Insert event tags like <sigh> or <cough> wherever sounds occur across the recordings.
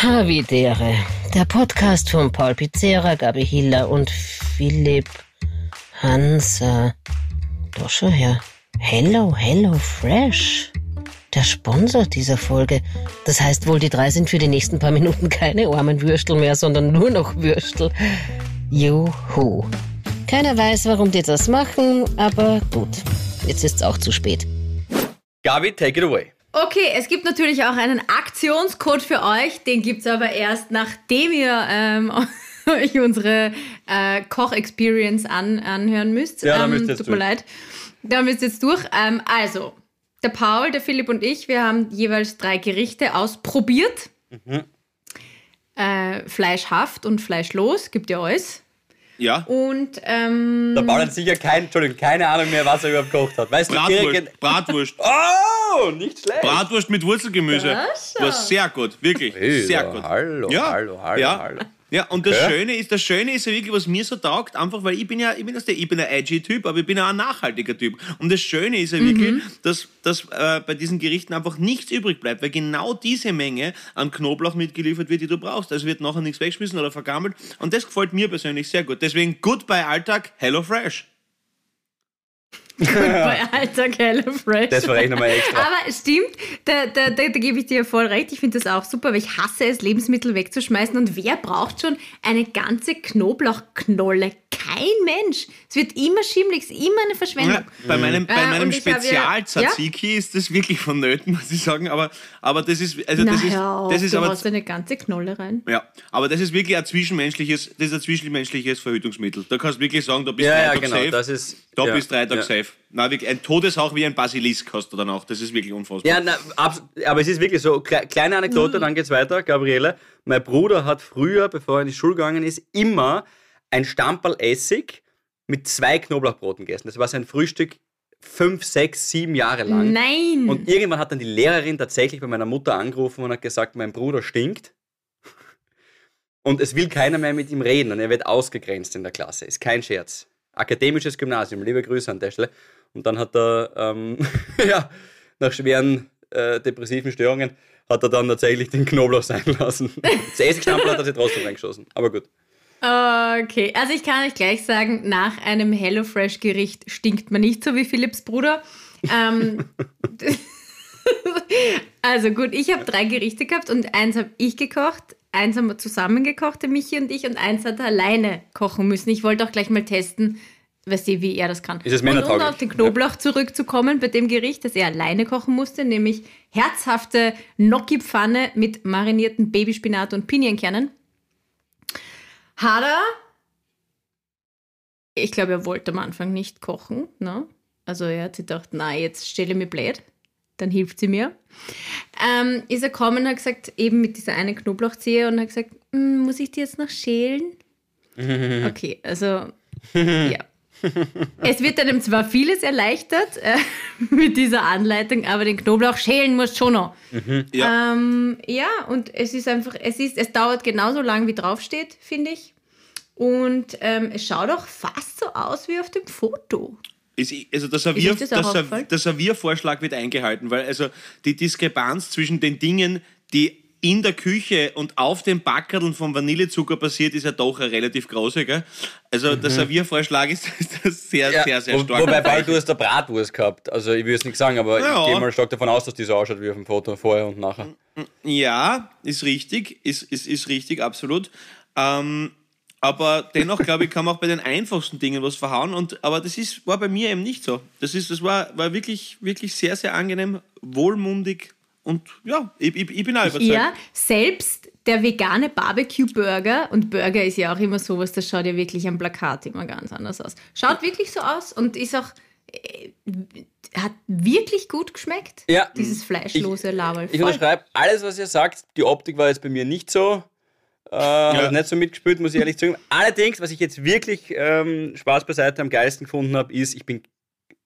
Havidere, der Podcast von Paul Pizzera, Gabi Hiller und Philipp Hansa. Doch schon her. Hello, Hello Fresh. Der Sponsor dieser Folge. Das heißt wohl, die drei sind für die nächsten paar Minuten keine armen Würstel mehr, sondern nur noch Würstel. Juhu. Keiner weiß, warum die das machen, aber gut. Jetzt ist's auch zu spät. Gabi, take it away. Okay, es gibt natürlich auch einen Aktionscode für euch. Den gibt es aber erst, nachdem ihr ähm, <laughs> euch unsere äh, Koch-Experience an, anhören müsst. Ja, da ähm, müsst ihr jetzt Tut mir durch. leid. Da müsst ihr jetzt durch. Ähm, also, der Paul, der Philipp und ich, wir haben jeweils drei Gerichte ausprobiert. Mhm. Äh, fleischhaft und fleischlos, gibt ja alles. Ja. Und ähm, Der Paul hat sicher kein, Entschuldigung, keine Ahnung mehr, was er überhaupt gekocht hat. Weißt du, Bratwurst. irgend- Bratwurst. <laughs> Oh, nicht schlecht. Bratwurst mit Wurzelgemüse. War sehr gut, wirklich. Hey, sehr gut. hallo, ja. hallo, hallo, ja. hallo. Ja, und das Okay. Schöne ist, das Schöne ist ja wirklich, was mir so taugt, einfach weil ich bin ja, ich bin, das der, ich bin ein edgy Typ, aber ich bin auch ein nachhaltiger Typ. Und das Schöne ist ja wirklich, dass, dass äh, bei diesen Gerichten einfach nichts übrig bleibt, weil genau diese Menge an Knoblauch mitgeliefert wird, die du brauchst. Also wird nachher nichts weggeschmissen oder vergammelt. Und das gefällt mir persönlich sehr gut. Deswegen Goodbye Alltag, Hello Fresh. <laughs> bei Alltag Hello Fresh. Das war ich nochmal extra. Aber es stimmt, da, da, da, da gebe ich dir voll recht. Ich finde das auch super, weil ich hasse es, Lebensmittel wegzuschmeißen. Und wer braucht schon eine ganze Knoblauchknolle? Kein Mensch. Es wird immer schimmelig, es ist immer eine Verschwendung. Ja, bei meinem, bei Äh, meinem ich habe ja- Spezial-Tzatziki ist das wirklich vonnöten, <laughs> muss ich sagen. Aber, aber das ist, also Na, das ist, hör auf, das ist du aber, hast eine ganze Knolle rein. ja, aber das ist wirklich ein zwischenmenschliches, das ist ein zwischenmenschliches Verhütungsmittel. Da kannst du wirklich sagen, da bist Ja, drei ja, Tage genau, safe. das ist- da ja, bist drei Tage ja. Na, wirklich, ein Todeshauch wie ein Basilisk hast du dann auch. Das ist wirklich unfassbar. Ja, na, aber es ist wirklich so, kle kleine Mhm. Anekdote, dann geht's weiter, Gabriele. Mein Bruder hat früher, bevor er in die Schule gegangen ist, immer ein Stamperl Essig mit zwei Knoblauchbroten gegessen. Das war sein Frühstück fünf, sechs, sieben Jahre lang. Nein! Und irgendwann hat dann die Lehrerin tatsächlich bei meiner Mutter angerufen und hat gesagt, mein Bruder stinkt. Und es will keiner mehr mit ihm reden und er wird ausgegrenzt in der Klasse. Ist kein Scherz. Akademisches Gymnasium, liebe Grüße an der Stelle. Und dann hat er, ähm, <laughs> ja, nach schweren äh, depressiven Störungen, hat er dann tatsächlich den Knoblauch sein lassen. <laughs> Das Essigstampel hat er sich trotzdem reingeschossen. Aber gut. Okay, also ich kann euch gleich sagen, nach einem HelloFresh-Gericht stinkt man nicht so wie Philipps Bruder. Ähm, <laughs> also gut, ich habe drei Gerichte gehabt und eins habe ich gekocht, eins haben wir zusammen gekocht, der Michi und ich, und eins hat er alleine kochen müssen. Ich wollte auch gleich mal testen, weißt du, wie er das kann. Ist es und um auf den Knoblauch zurückzukommen bei dem Gericht, das er alleine kochen musste, nämlich herzhafte Gnocchi-Pfanne mit marinierten Babyspinat und Pinienkernen. Hat er, ich glaube, er wollte am Anfang nicht kochen. Ne? Also er hat sich gedacht, na, jetzt stelle ich mir blöd. Dann hilft sie mir. Ähm, ist er gekommen und hat gesagt, eben mit dieser einen Knoblauchzehe und hat gesagt, "Mm, muss ich die jetzt noch schälen? <laughs> Okay, also ja. Es wird einem zwar vieles erleichtert äh, <laughs> mit dieser Anleitung, aber den Knoblauch schälen muss schon noch. Ja. Ähm, ja, und es ist einfach, es ist, es dauert genauso lang wie draufsteht, finde ich. Und ähm, es schaut auch fast so aus wie auf dem Foto. Ist, also der, der, der Serviervorschlag wird eingehalten, weil also die Diskrepanz zwischen den Dingen, die in der Küche und auf den Backerln vom Vanillezucker passiert, ist ja doch eine relativ große. Gell? Also der Serviervorschlag ist, ist sehr, sehr, sehr Wo- stark. Wobei, weil du hast eine Bratwurst gehabt. Also ich will es nicht sagen, aber Ja. ich gehe mal stark davon aus, dass die so ausschaut wie auf dem Foto vorher und nachher. Ja, ist richtig, ist, ist, ist richtig, absolut. Ähm, aber dennoch, glaube ich, kann man auch bei den einfachsten Dingen was verhauen. Und, aber das ist, war bei mir eben nicht so. Das, ist, das war, war wirklich, wirklich sehr, sehr angenehm, wohlmundig und ja, ich, ich, ich bin auch überzeugt. Ja, selbst der vegane Barbecue-Burger, und Burger ist ja auch immer sowas, das schaut ja wirklich am Plakat immer ganz anders aus. Schaut wirklich so aus und ist auch, äh, hat wirklich gut geschmeckt. Ja. Dieses fleischlose Laberl. Ich unterschreibe alles, was ihr sagt. Die Optik war jetzt bei mir nicht so. Äh, hat nicht so mitgespielt, muss ich ehrlich sagen. Allerdings, was ich jetzt wirklich ähm, Spaß beiseite am geilsten gefunden habe, ist, ich bin,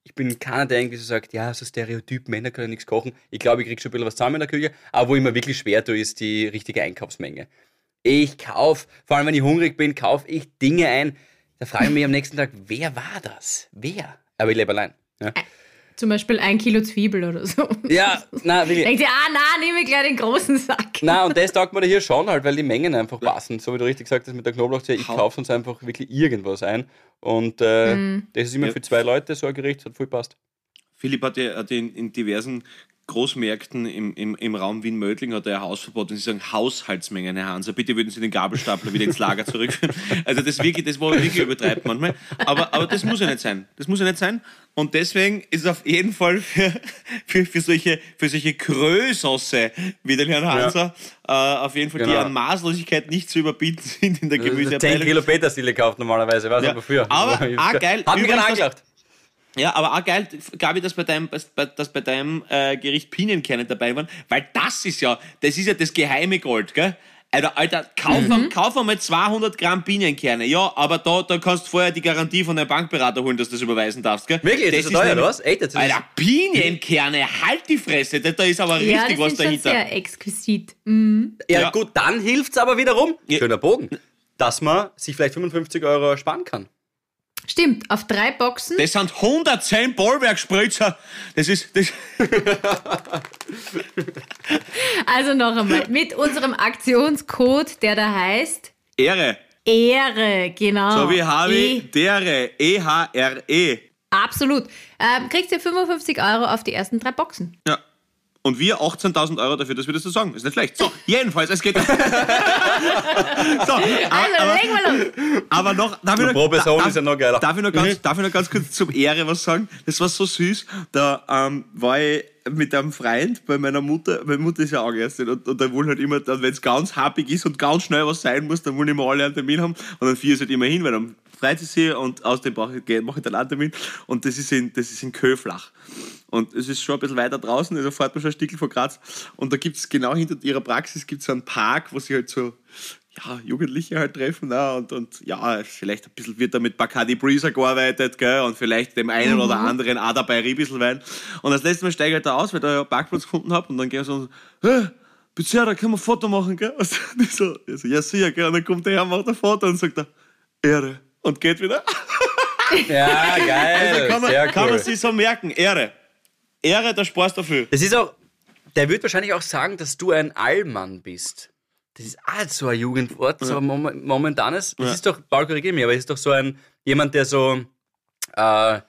ich bin keiner, der irgendwie so sagt, ja, so Stereotyp, Männer können nichts kochen. Ich glaube, ich kriege schon ein bisschen was zusammen in der Küche, aber wo ich mir wirklich schwer tue, ist die richtige Einkaufsmenge. Ich kaufe, vor allem wenn ich hungrig bin, kaufe ich Dinge ein. Da frage ich mich am nächsten Tag, wer war das? Wer? Aber ich lebe allein. Ja. Zum Beispiel ein Kilo Zwiebel oder so. Ja, na <laughs> wirklich. Denkt ihr, ah, na, nehme ich gleich den großen Sack. Na, und das taugt mir da hier schon halt, weil die Mengen einfach passen. So wie du richtig gesagt hast mit der Knoblauchzehe, ich kaufe uns einfach wirklich irgendwas ein. Und äh, Mhm. das ist immer Ja. für zwei Leute so ein Gericht, hat voll passt. Philipp hat ja, hat ja in, in diversen Großmärkten im, im, im Raum Wien-Mödling hat er ein Hausverbot und sie sagen Haushaltsmengen, Herr Hanser. Bitte würden Sie den Gabelstapler wieder ins Lager zurückführen. <laughs> Also das wirklich, das war wirklich übertreibt manchmal. Aber, aber das muss ja nicht sein. Das muss ja nicht sein. Und deswegen ist es auf jeden Fall für, für, für solche, für solche Krösosse wie den Herrn Hanser äh, auf jeden Fall, die Genau. an Maßlosigkeit nicht zu überbieten sind in der 10 Gemüseabteilung. Kilo Petersilie kauft normalerweise, weiß Ja. aber früher. Aber, <laughs> ah, geil. Hat mich gerade Übrigens. Ja, aber auch geil, Gabi, dass bei deinem, dass bei deinem äh, Gericht Pinienkerne dabei waren, weil das ist ja, das ist ja das geheime Gold, gell? Alter, Alter kauf, Mhm. kauf einmal 200 Gramm Pinienkerne. Ja, aber da, da kannst du vorher die Garantie von deinem Bankberater holen, dass du das überweisen darfst, gell? Wirklich? Das ist so teuer, oder was? Echt? Das ist- Alter, Pinienkerne, halt die Fresse, da, da ist aber Ja, richtig das was sind schon dahinter. sehr exquisit. Mhm. Ja, Ja. gut, dann hilft's aber wiederum. Ja. Schöner Bogen. Dass man sich vielleicht 55 Euro sparen kann. Stimmt, auf drei Boxen. Das sind 110 Bollwerkspritzer. Das ist, das, <laughs> Also noch einmal, mit unserem Aktionscode, der da heißt Ehre. Ehre, genau. So wie Harvey, E dere, E E-H-R-E. Absolut. Ähm, kriegst du 55 Euro auf die ersten drei Boxen. Ja. Und wir 18.000 Euro dafür, dass wir das so sagen. Ist nicht schlecht. So, jedenfalls, es geht. <laughs> so, aber, Also, aber, legen wir los. aber noch, darf ich noch, Pro Person da- ist ja noch geiler. Darf ich noch ganz, darf ich noch ganz kurz zum Ehre was sagen? Das war so süß. Da ähm, war ich mit einem Freund bei meiner Mutter. Meine Mutter ist ja Angeärztin und, und da wollen halt immer, wenn es ganz happig ist und ganz schnell was sein muss, dann wollen immer alle einen Termin haben. Und dann vier ist halt immer hin, weil dann freut sie sich und aus dem mache ich, mache ich dann einen Termin. Und das ist in, das ist in Köflach. Und es ist schon ein bisschen weiter draußen, also fährt man schon ein Stückchen von Graz. Und da gibt es genau hinter ihrer Praxis gibt's so einen Park, wo sie halt so ja, Jugendliche halt treffen. Ne? Und, und ja, vielleicht ein bisschen wird da mit Bacardi Breezer gearbeitet, gell? Und vielleicht dem einen oder anderen auch dabei ein bisschen Wein. Und das letzte Mal steige ich halt da aus, weil ich da ja einen Parkplatz gefunden habe. Und dann gehen wir so, hey, Bezirk, da können wir ein Foto machen, gell? <laughs> Und ich so, ich so, ja, sicher, gell? Und dann kommt der her, macht ein Foto und sagt er, Ehre. Und geht wieder. <laughs> Ja, geil. Also kann man, Sehr kann cool. man sich so merken, Ehre. Ehre, der Spaß dafür. Das ist auch, der wird wahrscheinlich auch sagen, dass du ein Allmann bist. Das ist auch so ein Jugendwort, so ein Mom momentanes. Das Ja. ist doch, Paul, korrigiere mich, aber es ist doch so ein, jemand, der so, äh,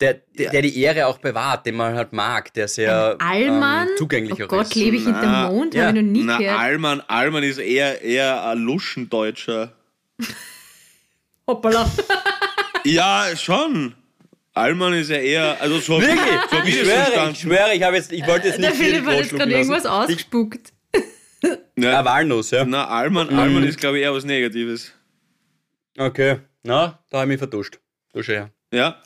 der, der, der die Ehre auch bewahrt, den man halt mag, der sehr Allmann? ähm, zugänglich oh Gott, ist. lebe ich hinterm Na, Mond? ja. Habe ich noch nie Na, gehört. Allmann, Allmann ist eher, eher ein Luschendeutscher. <laughs> Hoppala. <laughs> Ja, schon. Allmann ist ja eher, also so, Wirklich? so ich schwöre, verstanden. ich schwöre, ich habe jetzt, ich wollte jetzt Der nicht viel Philipp hat jetzt gerade irgendwas ausgespuckt. Ja, Walnuss, ja. Na, Allmann, Allmann ist, glaube ich, eher was Negatives. Okay, na, da habe ich mich vertuscht. Du schon, ja. Ja.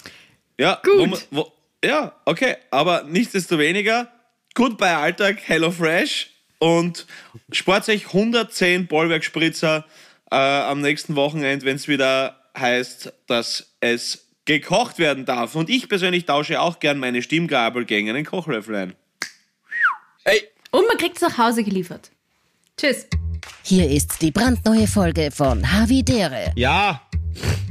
Ja, Gut. Wo man, wo, ja, okay. Aber nichtsdestoweniger, gut bei Alltag, Hello Fresh und spart euch 110 Bollwerkspritzer äh, am nächsten Wochenende, wenn es wieder heißt, dass es gekocht werden darf. Und ich persönlich tausche auch gern meine Stimmgabel gegen einen Kochlöffel ein. Ey, Und man kriegt es nach Hause geliefert. Tschüss. Hier ist die brandneue Folge von Havidere. Ja,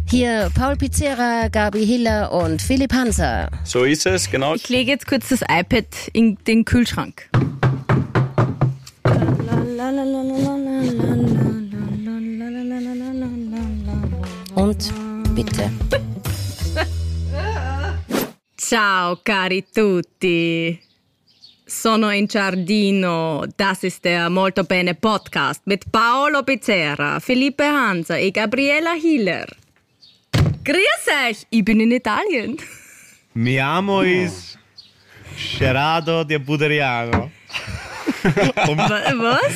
Hier Paul Pizzera, Gabi Hiller und Philipp Hanser. so ist es, genau. Ich lege jetzt kurz das iPad in den Kühlschrank. Und bitte. Ciao cari tutti. Sono in giardino. Das ist der Molto Bene Podcast mit Paolo Pizzera, Felipe Hansa und Gabriela Hiller. Grüß euch, ich bin in Italien. Mi amo is Gerardo di Buderiano. <laughs> Wa- Was?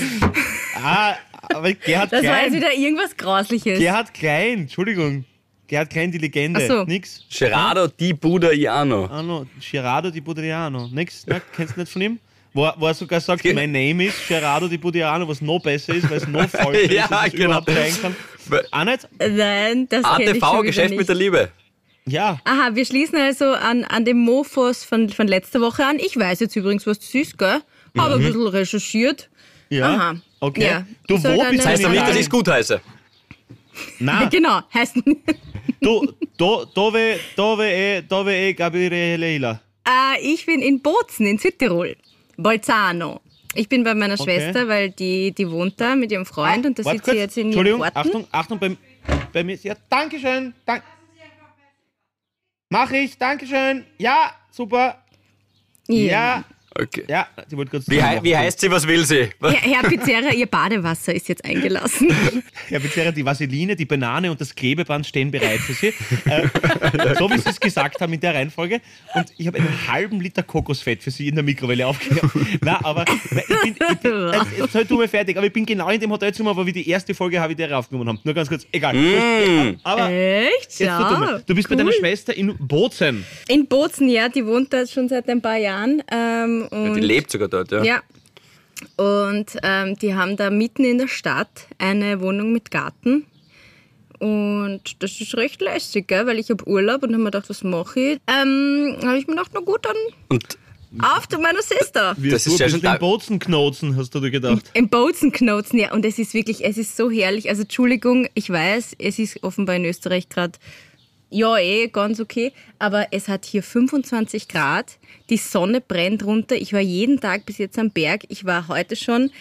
Ah, aber Gerhard Das war jetzt Klein. wieder irgendwas Grausliches. Gerhard Klein, Entschuldigung. Gerhard Klein, die Legende. Ach so. Nix. Gerardo di Budaiano. Ah, no. Gerardo di Buderiano. Nix, ne? Kennst du nicht von ihm? Wo, er- wo er sogar sagt, Ge- mein Name ist Gerardo di Buderiano, was noch besser ist, weil es noch <laughs> falscher Ja, ist, dass es genau. überhaupt sein kann. Auch nicht? Nein, das kenne ich schon ATV, Geschäft nicht. mit der Liebe. Ja. Aha, wir schließen also an, an dem Mofos von, von letzter Woche an. Ich weiß jetzt übrigens, was das ist, gell? Habe ein bisschen recherchiert. Ja. Aha. Okay. Ja. Du, wo bist Das heißt du aber in nicht, dass ich es gut heiße. Nein, <laughs> Genau, heißt du, do, dove, dove, e, dove e Gabriele Hiller? Äh, ich bin in Bozen in Südtirol. Bolzano. Ich bin bei meiner Okay. Schwester, weil die, die wohnt da mit ihrem Freund und da sitzt sie jetzt in ihrem Entschuldigung, Garten. Achtung, Achtung, bei, bei mir. Ja, Dankeschön. Dank. Mach ich, Dankeschön. Ja, super. Ja, Okay. ja, sie wollte kurz. Wie, hei- wie heißt sie, was will sie? Herr, Herr Pizzerra, ihr Badewasser ist jetzt eingelassen. <laughs> Herr Becerra, die Vaseline, die Banane und das Klebeband stehen bereit für Sie. Äh, so wie Sie es gesagt haben in der Reihenfolge. Und ich habe einen halben Liter Kokosfett für Sie in der Mikrowelle aufgehört. Na, aber ich bin, ich bin also, jetzt halt du mir fertig, aber ich bin genau in dem Hotelzimmer, wo wir die erste Folge Havidere aufgenommen haben. Nur ganz kurz, egal. Aber Echt? jetzt du, bist bei deiner Schwester in Bozen. In Bozen, ja, die wohnt da schon seit ein paar Jahren. Ähm, und Die lebt sogar dort, ja. Ja. Und ähm, die haben da mitten in der Stadt eine Wohnung mit Garten. Und das ist recht lässig, gell? weil ich habe Urlaub und habe mir gedacht, was mache ich? Ähm, habe ich mir gedacht, na gut, dann Und auf zu meiner Sister. Wie Das ist ja schon da- Bozenknotzen, hast du dir gedacht. Im Bozenknoten, ja. Und es ist wirklich, es ist so herrlich. Also Entschuldigung, ich weiß, es ist offenbar in Österreich gerade, ja eh, ganz okay. Aber es hat hier 25 Grad. Die Sonne brennt runter. Ich war jeden Tag bis jetzt am Berg. Ich war heute schon,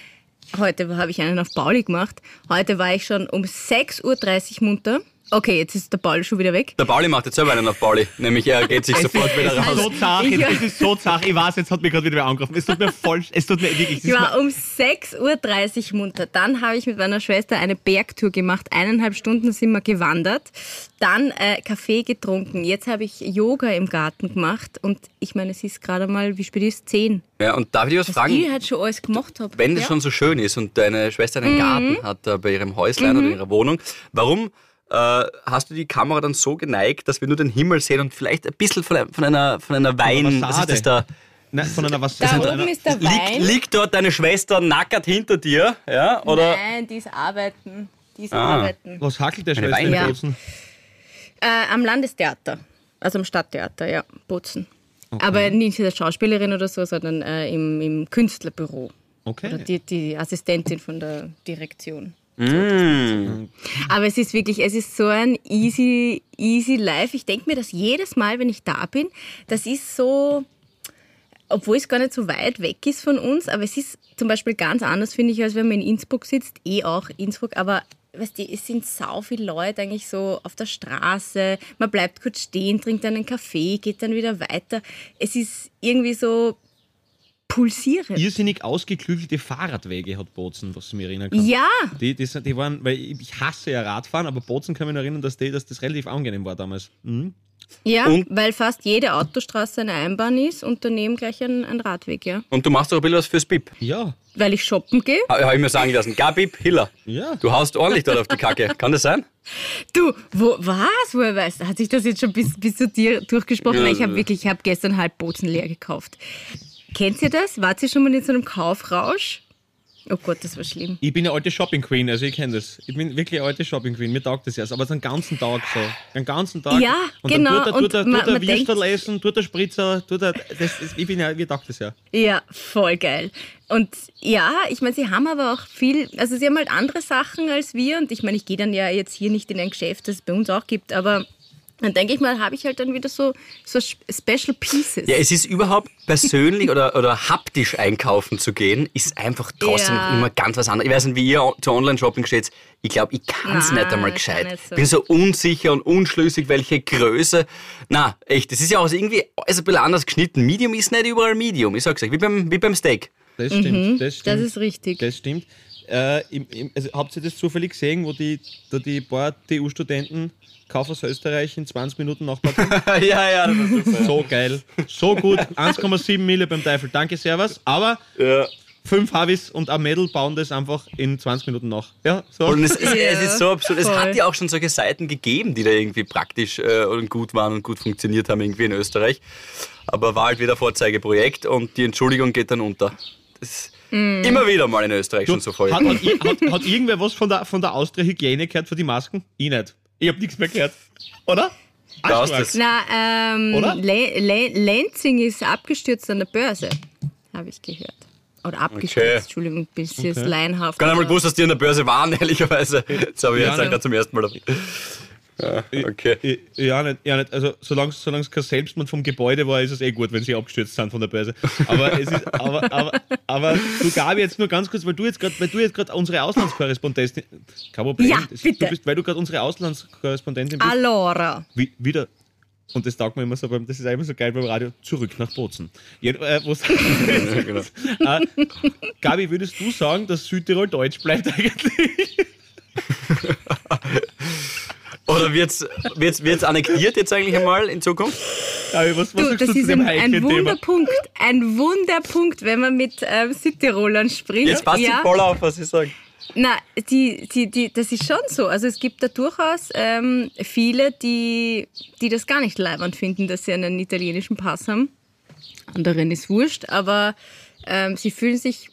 heute habe ich einen auf Pauli gemacht. Heute war ich schon um 6.30 Uhr munter. Okay, jetzt ist der Paul schon wieder weg. der Pauli macht jetzt selber einen auf Pauli. Nämlich er geht sich <laughs> sofort wieder raus. so zart, Ja. es ist so zart. Ich weiß, jetzt hat mich gerade wieder wer angerufen. Es tut mir voll, es tut mir wirklich, Ich war um 6.30 Uhr munter. Dann habe ich mit meiner Schwester eine Bergtour gemacht. Eineinhalb Stunden sind wir gewandert. Dann äh, Kaffee getrunken. Jetzt habe ich Yoga im Garten gemacht. Und ich meine, es ist gerade mal, wie spät ist es? Zehn. Ja, und darf ich was Was fragen? ich halt schon alles gemacht habe. Wenn das ja? schon so schön ist und deine Schwester einen Garten hat da bei ihrem Häuslein oder ihrer Wohnung, warum äh, hast du die Kamera dann so geneigt, dass wir nur den Himmel sehen und vielleicht ein bisschen von, von einer, von einer Wein... Was ist das da? Nein, von einer was Da von oben einer, ist der Liegt, Wein. liegt dort deine Schwester nackert hinter dir? Ja? Oder? Nein, die ist arbeiten. Die ist Ah. arbeiten. Was hackelt der Schwester in Wein- Bozen? Äh, am Landestheater. Also am Stadttheater, ja. Bozen. Aber nicht als Schauspielerin oder so, sondern äh, im, im Künstlerbüro. Oder Okay. die, die Assistentin von der Direktion. Mm. Aber es ist wirklich, es ist so ein easy, easy life. Ich denke mir das jedes Mal, wenn ich da bin. Das ist so, obwohl es gar nicht so weit weg ist von uns, aber es ist zum Beispiel ganz anders, finde ich, als wenn man in Innsbruck sitzt. Eh auch Innsbruck, aber weißt du, es sind sau viele Leute eigentlich so auf der Straße. Man bleibt kurz stehen, trinkt einen Kaffee, geht dann wieder weiter. Es ist irgendwie so pulsierend. Irrsinnig ausgeklügelte Fahrradwege hat Bozen, was ich mich erinnern kann. Ja, Die, die, die waren, weil ich hasse ja Radfahren, aber Bozen kann mich erinnern, dass, die, dass das relativ angenehm war damals. Mhm. ja, Und- weil fast jede Autostraße eine Einbahn ist und daneben gleich ein, ein Radweg, ja. Und du machst auch ein bisschen was fürs Bib. Ja, Weil ich shoppen gehe. Habe ich mir sagen lassen. Gabib, Hiller. ja. Du haust ordentlich dort auf die Kacke. Kann das sein? Du, wo, was? Woher weißt du? Hat sich das jetzt schon bis, bis zu dir durchgesprochen? Ja, ich habe wirklich, ich habe gestern halb Bozen leer gekauft. Kennt ihr das? Wart ihr schon mal in so einem Kaufrausch? Oh Gott, das war schlimm. Ich bin eine alte Shopping Queen, also ich kenne das. Ich bin wirklich eine alte Shopping Queen, mir taugt das ja. Aber so einen ganzen Tag so. Den ganzen Tag. Ja, und genau, Dann tut er, und tut Würstel essen, tut er Spritzer, tut er. Das, das, ich bin ja, mir taugt das ja. Ja, voll geil. Und ja, ich meine, sie haben aber auch viel, also sie haben halt andere Sachen als wir. Und ich meine, ich gehe dann ja jetzt hier nicht in ein Geschäft, das es bei uns auch gibt, aber dann denke ich mal, habe ich halt dann wieder so, so Special Pieces. Ja, es ist überhaupt persönlich oder, oder haptisch einkaufen zu gehen, ist einfach trotzdem Ja. immer ganz was anderes. Ich weiß nicht, wie ihr zu Online-Shopping steht. Ich glaube, ich kann es nicht einmal gescheit. nicht so. bin so unsicher und unschlüssig, welche Größe. Na, echt, das ist ja auch so irgendwie alles ein bisschen anders geschnitten. Medium ist nicht überall Medium. Ich sag's euch, wie beim, wie beim Steak. Das stimmt. Das stimmt. Mhm, das ist richtig. Das stimmt. Äh, im, im, also, habt ihr das zufällig gesehen, wo die, da die paar TU-Studenten Kaufhaus Österreich in 20 Minuten nachbauen? <laughs> ja, ja, das war super. so geil. So gut. 1,7 Mille beim Teufel. Danke, Servus. Aber Ja. fünf Havis und ein Mädel bauen das einfach in 20 Minuten nach. Ja, so. Und es ist, Ja, es ist so absurd. Es voll. hat ja auch schon solche Seiten gegeben, die da irgendwie praktisch äh, und gut waren und gut funktioniert haben irgendwie in Österreich. Aber war halt wieder Vorzeigeprojekt und die Entschuldigung geht dann unter. Das ist Mm. immer wieder mal in Österreich schon so voll. hat, hat, hat, hat irgendwer was von der, von der Austria Hygiene gehört für die Masken? Ich nicht. Ich habe nichts mehr gehört. Oder? Der Arschstark. Austria- Na, ähm, Oder? Le Le Lenzing ist abgestürzt an der Börse, habe ich gehört. Oder abgestürzt, Okay. Entschuldigung, bis jetzt Okay. laienhaft. Ich kann einmal gewusst, dass die an der Börse waren, <laughs> ehrlicherweise. Das habe ich Ja, jetzt ne. gerade zum ersten Mal. Ja, okay. Ich- Ja, nicht, ja, nicht. Also, solange es kein Selbstmord vom Gebäude war, ist es eh gut, wenn sie abgestürzt sind von der Börse. Aber es ist, <laughs> aber, aber, aber du Gabi, jetzt nur ganz kurz, weil du jetzt gerade, weil du jetzt gerade unsere Auslandskorrespondentin, kein Problem, Ja, bitte. Du bist, weil du gerade unsere Auslandskorrespondentin bist, Allora. wie, wieder, und das taugt mir immer so, beim, das ist immer so geil beim Radio, zurück nach Bozen. Ja, äh, wo's- <laughs> äh, Gabi, würdest du sagen, dass Südtirol deutsch bleibt eigentlich? <laughs> Oder wird's, wird's, wird's annektiert jetzt eigentlich einmal in Zukunft? Gabi, was, was Du, das du ist ein, ein? Wunderpunkt. Ein Wunderpunkt, wenn man mit ähm, Südtirolern spricht. Jetzt passt ja. voll auf, was ich sage. Na, die, die, die, das ist schon so. Also es gibt da durchaus ähm, viele, die, die das gar nicht leibend finden, dass sie einen italienischen Pass haben. Anderen ist wurscht, aber ähm, sie fühlen sich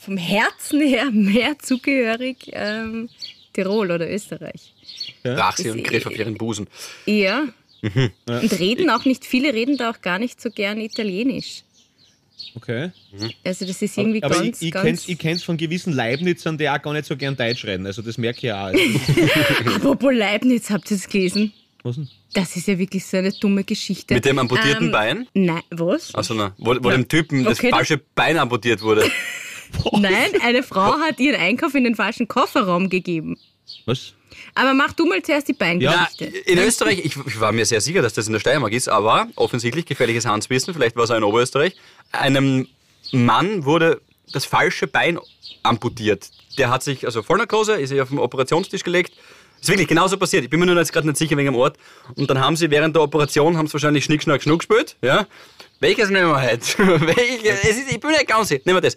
vom Herzen her <laughs> mehr zugehörig ähm, Tirol oder Österreich. Brach sie Das- und griff auf ihren Busen. Ja. Mhm. Und reden auch nicht, viele reden da auch gar nicht so gern Italienisch. Okay. Also das ist irgendwie aber ganz, ich, ich ganz... kenn's, ich kenn's von gewissen Leibnizern, die auch gar nicht so gern Deutsch reden. Also das merke ich auch. Also, <laughs> Apropos Leibniz, habt ihr das gelesen? was denn? Das ist ja wirklich so eine dumme Geschichte. Mit dem amputierten Ähm, Bein? Nein, was? Also, na, wo, wo dem Typen Okay, das- falsche Bein amputiert wurde. <laughs> Nein, eine Frau hat ihren Einkauf in den falschen Kofferraum gegeben. Was? Aber mach du mal zuerst die Ja, Beingeschichte. in Österreich, ich, ich war mir sehr sicher, dass das in der Steiermark ist, aber offensichtlich gefährliches Handwissen, vielleicht war es auch in Oberösterreich. Einem Mann wurde das falsche Bein amputiert. Der hat sich, also Vollnarkose, ist sich auf den Operationstisch gelegt. Ist wirklich genauso passiert. Ich bin mir nur jetzt gerade nicht sicher wegen dem Ort. Und dann haben sie während der Operation, haben sie wahrscheinlich Schnick, Schnack, Schnuck gespielt. Ja? Welches nehmen wir heute? <laughs> Welches? Es ist, ich bin nicht ganz sicher. Nehmen wir das.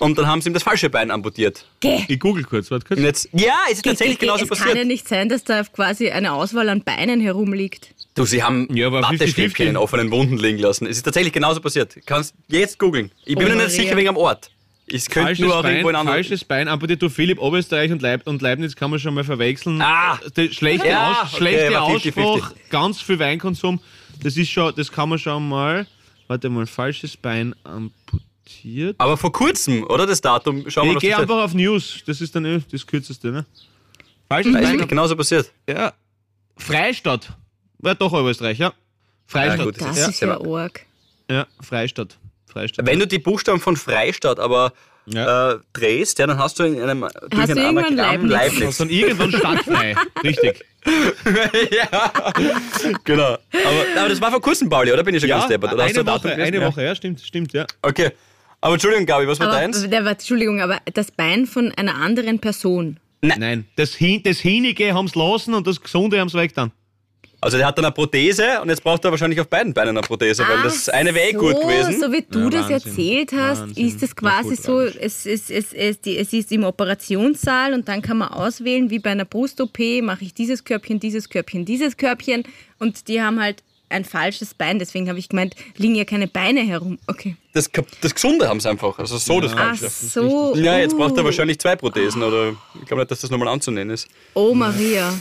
Und dann haben sie ihm das falsche Bein amputiert. Geh. Ich google kurz, warte kurz. Und jetzt, ja, es ist tatsächlich Geh, geh, genauso es kann ja passiert. nicht sein, dass da quasi eine Auswahl an Beinen herumliegt. Du, sie haben Ja, aber Wattestäbchen 50-50. in offenen Wunden liegen lassen. Es ist tatsächlich genauso passiert. Kannst jetzt googeln. Ich bin Oh, mir nicht Maria. sicher wegen am Ort. Es könnte Falsches nur auch Bein, irgendwo in anderen. falsches Bein amputiert. Du Philipp, Oberösterreich und, Leib und Leibniz kann man schon mal verwechseln. Ah. Der schlechte, Ja, Aus, okay, schlechte 50-50. Ausspruch, ganz viel Weinkonsum. Das ist schon, das kann man schon mal. Warte mal, falsches Bein amputiert. Aber vor kurzem, oder? Das Datum. Schauen wir Ich gehe das- einfach auf News. Das ist dann eh das kürzeste, ne? Falsches Das ist Bein. wirklich genauso passiert. Ja. Freistadt. War doch Oberösterreich, ja. Freistadt. Ja, gut, Das Ja. ist ja arg. Ja, Freistadt. Freistadt. Wenn du die Buchstaben von Freistadt aber Ja. äh, drehst, ja, dann hast du in einem durch Hast ein du irgendwann Anagramm Leibniz? Leibniz. dann irgendwann stadtfrei. Richtig. <laughs> ja, genau. Aber, aber das war vor kurzem, Pauli, oder? Bin ich schon ganz deppert? Oder hast du eine ein Woche, eine Ja. Woche, ja, stimmt, stimmt, ja. Okay. Aber Entschuldigung, Gabi, was war Aber, deins? der war, Entschuldigung, aber das Bein von einer anderen Person. Nein, das, Hin das Hinige haben sie lassen und das Gesunde haben sie weg dann. Also der hat dann eine Prothese und jetzt braucht er wahrscheinlich auf beiden Beinen eine Prothese, weil das Ach eine wäre eh gut so, gewesen. So wie du Ja, das Wahnsinn. erzählt hast, Wahnsinn. ist es Na quasi gut, so, es, es, es, es, die, es ist im Operationssaal und dann kann man auswählen, wie bei einer Brust-OP, mache ich dieses Körbchen, dieses Körbchen, dieses Körbchen und die haben halt ein falsches Bein, deswegen habe ich gemeint, liegen ja keine Beine herum. Okay. Das, das Gesunde haben sie einfach. Also so das Ach Falsche. so. Ja, jetzt braucht er uh. wahrscheinlich zwei Prothesen oder ich glaube nicht, dass das nochmal anzunehmen ist. Oh Maria.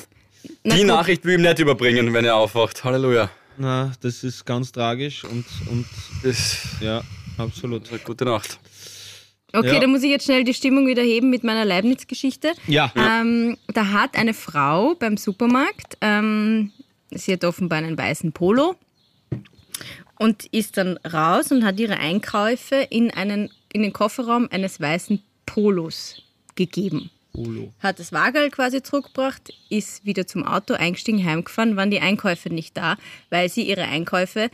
Na Die gut. Nachricht will ihm nicht überbringen, wenn er aufwacht. Halleluja. Na, das ist ganz tragisch und, und Das ja, absolut. gute Nacht. Okay, Ja. da muss ich jetzt schnell die Stimmung wieder heben mit meiner Leibniz-Geschichte. Ja. Ähm, da hat eine Frau beim Supermarkt, ähm, sie hat offenbar einen weißen Polo und ist dann raus und hat ihre Einkäufe in, einen, in den Kofferraum eines weißen Polos gegeben. Polo. Hat das Wagerl quasi zurückgebracht, ist wieder zum Auto eingestiegen, heimgefahren, waren die Einkäufe nicht da, weil sie ihre Einkäufe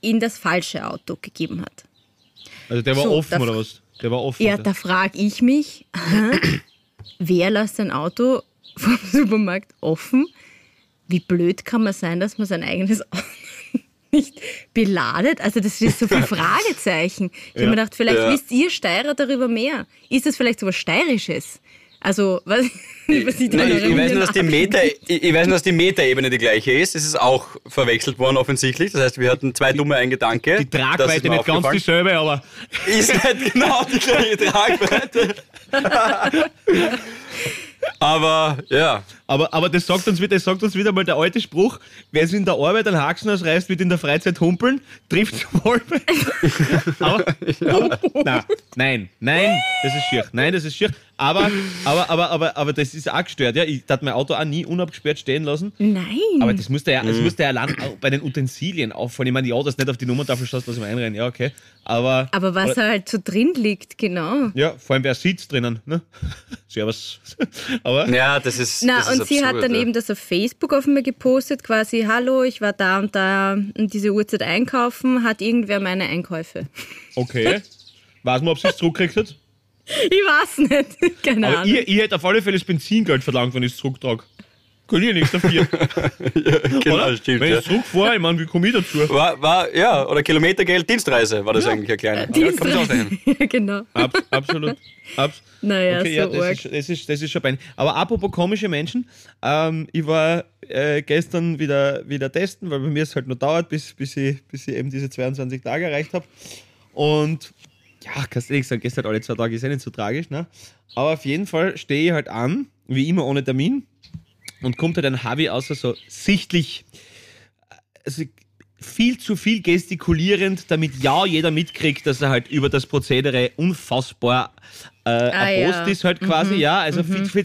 in das falsche Auto gegeben hat. Also der war So, offen da- oder was? Der war offen. Ja, oder? da frage ich mich, wer lässt ein Auto vom <laughs> Supermarkt offen? Wie blöd kann man sein, dass man sein eigenes Auto <laughs> nicht beladet? Also das ist so viel <laughs> Fragezeichen. Ich habe mir gedacht, vielleicht Ja. wisst ihr Steirer darüber mehr. Ist das vielleicht so was Steirisches? Also, was, <laughs> was ich Nein, ich, weiß nur, dass die. Meta, ich, ich weiß nur, dass die Metaebene die gleiche ist. Es ist auch verwechselt worden offensichtlich. Das heißt, wir hatten zwei dumme ein Gedanke. die Tragweite nicht ganz dieselbe, aber Ist nicht genau die gleiche Tragweite. <laughs> Aber ja, Aber, aber das, sagt uns, wieder- das sagt uns wieder mal der alte Spruch, wer es in der Arbeit einen Haxen ausreißt, wird in der Freizeit humpeln, trifft <laughs> voll. aber, aber nein, nein, nein, das ist schier. Nein, das ist schier. Aber, aber, aber, aber, aber das ist auch gestört. Ja, ich darf mein Auto auch nie unabgesperrt stehen lassen. Nein. Aber das musste ja, das musste ja allein auch bei den Utensilien auffallen. Ich meine, ja, dass nicht auf die Nummerntafel schaust, lass ich mal einrennen. Ja, okay. Aber, Aber was oder, halt so drin liegt, genau. ja, vor allem wer sitzt drinnen, ne? <laughs> Servus. Aber, Ja, das ist. Na, das und sie hat absurd, dann ja. eben das auf Facebook auf mir gepostet, quasi, hallo, ich war da und da um diese Uhrzeit einkaufen, hat irgendwer meine Einkäufe? <laughs> okay. Weiß man, ob sie es zurückkriegt hat? Ich weiß nicht, <laughs> keine Aber Ahnung. ihr, ihr hättet auf alle Fälle das Benzingeld verlangt, wenn ich es zurücktrage. Kann ich ja nichts dafür. <laughs> Genau, oder? stimmt. wenn Ja. ich zurückfahre, ich meine, wie komme ich dazu? War, war, ja, oder Kilometergeld, Dienstreise war das eigentlich ein kleiner. Ja, kann man sich ausrechnen. ja, genau. Ab, absolut. Abs Naja, okay, so ja, das arg. ist, das, ist, das ist schon bein. Aber apropos komische Menschen, ähm, ich war äh, gestern wieder, wieder testen, weil bei mir es halt nur dauert, bis, bis, ich, bis ich eben diese 22 Tage erreicht habe. Und ja, kannst du ehrlich sagen, gestern alle zwei Tage ist ja nicht so tragisch, ne? Aber auf jeden Fall stehe ich halt an, wie immer ohne Termin, und kommt halt ein Harvey außer so sichtlich also viel zu viel gestikulierend, damit ja jeder mitkriegt, dass er halt über das Prozedere unfassbar äh, erbost ja. ist halt quasi, ja, also viel, viel,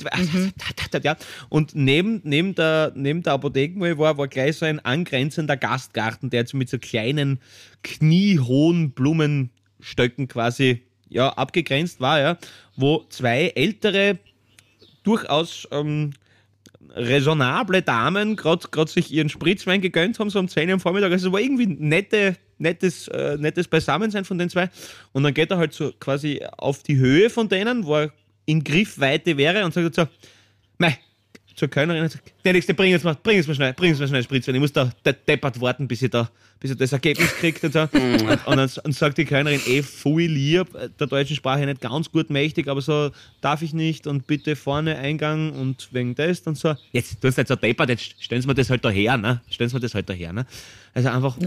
ja. Und neben, neben, der, neben der Apotheke, wo ich war, war gleich so ein angrenzender Gastgarten, der jetzt mit so kleinen, kniehohen Blumenstöcken quasi ja, abgegrenzt war, ja, wo zwei ältere, durchaus ähm, raisonable Damen gerade sich ihren Spritzwein gegönnt haben, so um 10 Uhr am Vormittag. Also es war irgendwie nette, nettes, äh, nettes Beisammensein von den zwei. Und dann geht er halt so quasi auf die Höhe von denen, wo er in Griffweite wäre und sagt so, mei, zur Kölnerin und sagt, der nächste, bring jetzt mal, bring jetzt mal schnell, bring jetzt mal schnell Spritzwein. Ich muss da de deppert warten, bis ich da, bis ich das Ergebnis kriegt und so. und, <laughs> und dann und sagt die Kölnerin, eh, voll lieb, der deutschen Sprache nicht ganz gut mächtig, aber so, darf ich nicht und bitte vorne Eingang und wegen das und so. Jetzt tun Sie nicht so deppert, jetzt stellen Sie mir das halt daher, ne? Stellen Sie mir das halt daher, ne? Also einfach,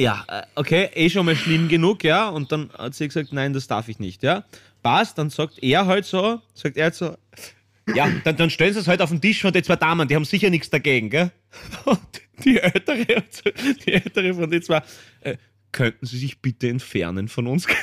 ja, äh, okay, eh schon mal schlimm genug, ja. Und dann hat sie gesagt, nein, das darf ich nicht, ja. Passt, dann sagt er halt so, sagt er halt so, ja, dann, dann stellen sie es halt auf den Tisch von den zwei Damen, die haben sicher nichts dagegen, gell? <laughs> Und die ältere, die ältere von den zwei, äh, könnten sie sich bitte entfernen von uns? <laughs>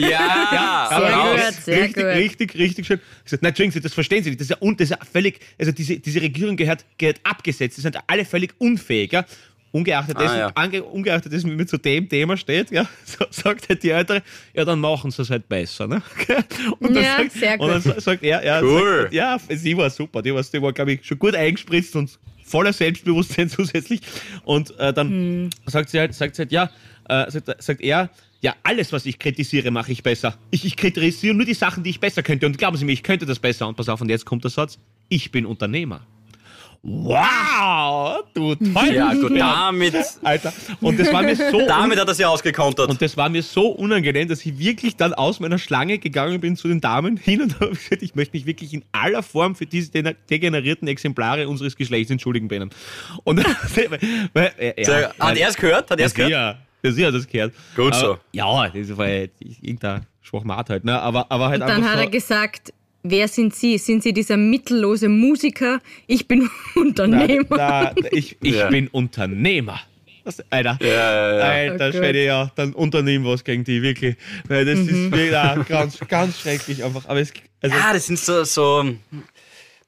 Ja, Sehr raus. gut. sehr richtig, gut. richtig, richtig schön. Ich gesagt, nein, Entschuldigen Sie, das verstehen Sie nicht. Das ist ja, un, das ist ja völlig, also diese, diese Regierung gehört, gehört abgesetzt. Die sind alle völlig unfähig, ja. Ungeachtet Ah, dessen, ja. ange, ungeachtet dessen, wie man zu dem Thema steht, ja, <laughs> so, sagt halt die Ältere, ja, dann machen sie es halt besser, ne? <laughs> Und dann Ja, sagt, sehr Und dann gut. sa- sagt er, ja, Cool. sagt, ja, sie war super, die war, die war glaube ich, schon gut eingespritzt und voller Selbstbewusstsein <laughs> zusätzlich. Und äh, dann Hm. sagt sie halt, sagt sie halt, ja, äh, sagt, sagt er, ja, alles, was ich kritisiere, mache ich besser. Ich, ich kritisiere nur die Sachen, die ich besser könnte. Und glauben Sie mir, ich könnte das besser. Und pass auf, und jetzt kommt der Satz, ich bin Unternehmer. Wow, du toll. Ja, gut, damit, Alter. Und das war mir so <laughs> damit hat er sie ausgekontert. und das war mir so unangenehm, dass ich wirklich dann aus meiner Schlange gegangen bin zu den Damen hin und <laughs> habe gesagt, ich möchte mich wirklich in aller Form für diese degenerierten Exemplare unseres Geschlechts entschuldigen bei ihnen. Und <laughs> weil, ja, Sehr- hat er es gehört? Hat er es gehört? Ja, ja, sie hat das gehört. Gut aber, so. Ja, das war ja irgendein Schwachmat halt, ne? Aber, aber halt Und dann hat so, er gesagt, wer sind Sie? Sind Sie dieser mittellose Musiker? Ich bin <laughs> Unternehmer. Na, na, ich ich Ja. bin Unternehmer. Das, Alter, Ja, ja, ja. Alter, Oh Schwede, ja, dann unternehmen was gegen die, wirklich. Weil das ist wirklich ganz, ganz schrecklich einfach. Aber es, also, Ja, das sind so, so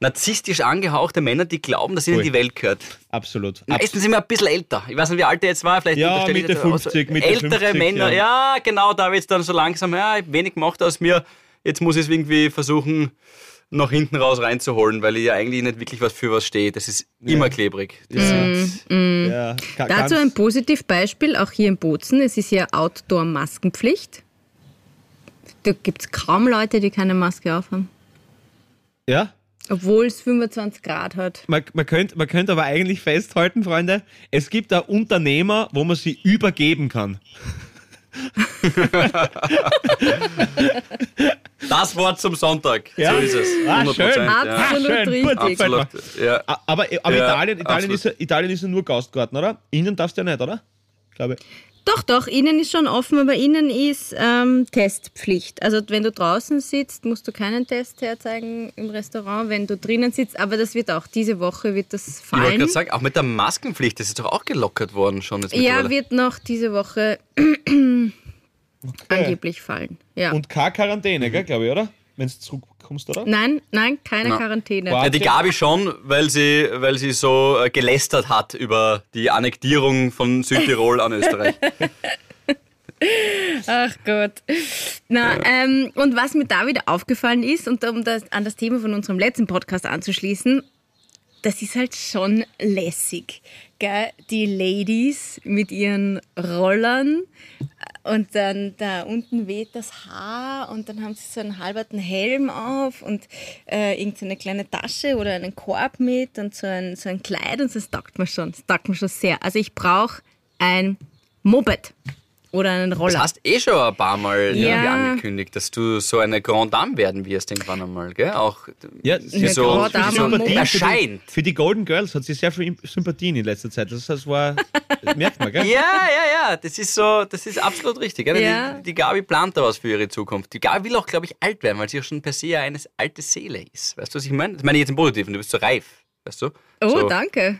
narzisstisch angehauchte Männer, die glauben, dass ihnen Voll. die Welt gehört. absolut. Meistens immer ein bisschen älter. Ich weiß nicht, wie alt er jetzt war. Vielleicht Ja, Mitte jetzt auch 50, so Mitte Ältere 50, Männer, ja. ja. genau, da wird es dann so langsam, ja, wenig gemacht aus mir. Jetzt muss ich es irgendwie versuchen, nach hinten raus reinzuholen, weil ich ja eigentlich nicht wirklich was für was stehe. Das ist immer klebrig. Das sind, Ja, ga- Dazu ein Positivbeispiel, auch hier in Bozen. Es ist ja Outdoor-Maskenpflicht. Da gibt es kaum Leute, die keine Maske aufhaben. Ja, Obwohl es 25 Grad hat. man, man, könnte, man könnte aber eigentlich festhalten, Freunde, es gibt da Unternehmer, wo man sie übergeben kann. <laughs> <laughs> Das Wort zum Sonntag. Ja. So ist es. Ah, 100%, schön. Ja. Absolut schön, gut, gefällt mir. Absolut. Ja. Aber, aber Ja, Italien, Italien, absolut. ist ja, Italien ist ja nur Gastgarten, oder? Innen darfst du ja nicht, oder? Ich glaube. Doch, doch, innen ist schon offen, aber innen ist ähm, Testpflicht. Also wenn du draußen sitzt, musst du keinen Test herzeigen im Restaurant, wenn du drinnen sitzt. Aber das wird auch, diese Woche wird das Ich wollte fallen. gerade sagen, auch mit der Maskenpflicht, das ist doch auch gelockert worden schon jetzt Ja, wird noch diese Woche angeblich fallen. Ja. Und keine Quarantäne, gell, glaube ich, oder? Wenn du zurückkommst, oder? nein, nein, keine Na. Quarantäne. Ja, die Gabi schon, weil sie, weil sie so äh, gelästert hat über die Annektierung von Südtirol an Österreich. <laughs> Ach Gott. Na, ähm, und was mir da wieder aufgefallen ist, und um das, an das Thema von unserem letzten Podcast anzuschließen, das ist halt schon lässig. Gell? Die Ladies mit ihren Rollern und dann da unten weht das Haar und dann haben sie so einen halberten Helm auf und äh, irgendeine kleine Tasche oder einen Korb mit und so ein, so ein Kleid und das taugt mir schon. Das taugt mir schon sehr. Also ich brauche ein Moped oder einen Das Roller. hast eh schon ein paar Mal Ja. irgendwie angekündigt, dass du so eine Grand Dame werden wirst irgendwann einmal, gell? Auch Ja, die sie so, Grand die Dame so erscheint. Für die Golden Girls hat sie sehr viel Sympathien in letzter Zeit. Das, das war, das merkt man, gell? <laughs> Ja, ja, ja, das ist so, das ist absolut richtig. Gell? Ja. Die, die Gabi plant da was für ihre Zukunft. Die Gabi will auch, glaube ich, alt werden, weil sie auch schon per se eine alte Seele ist. Weißt du, was ich meine? Das meine ich jetzt im Positiven, du bist so reif, weißt du? Oh, so. danke.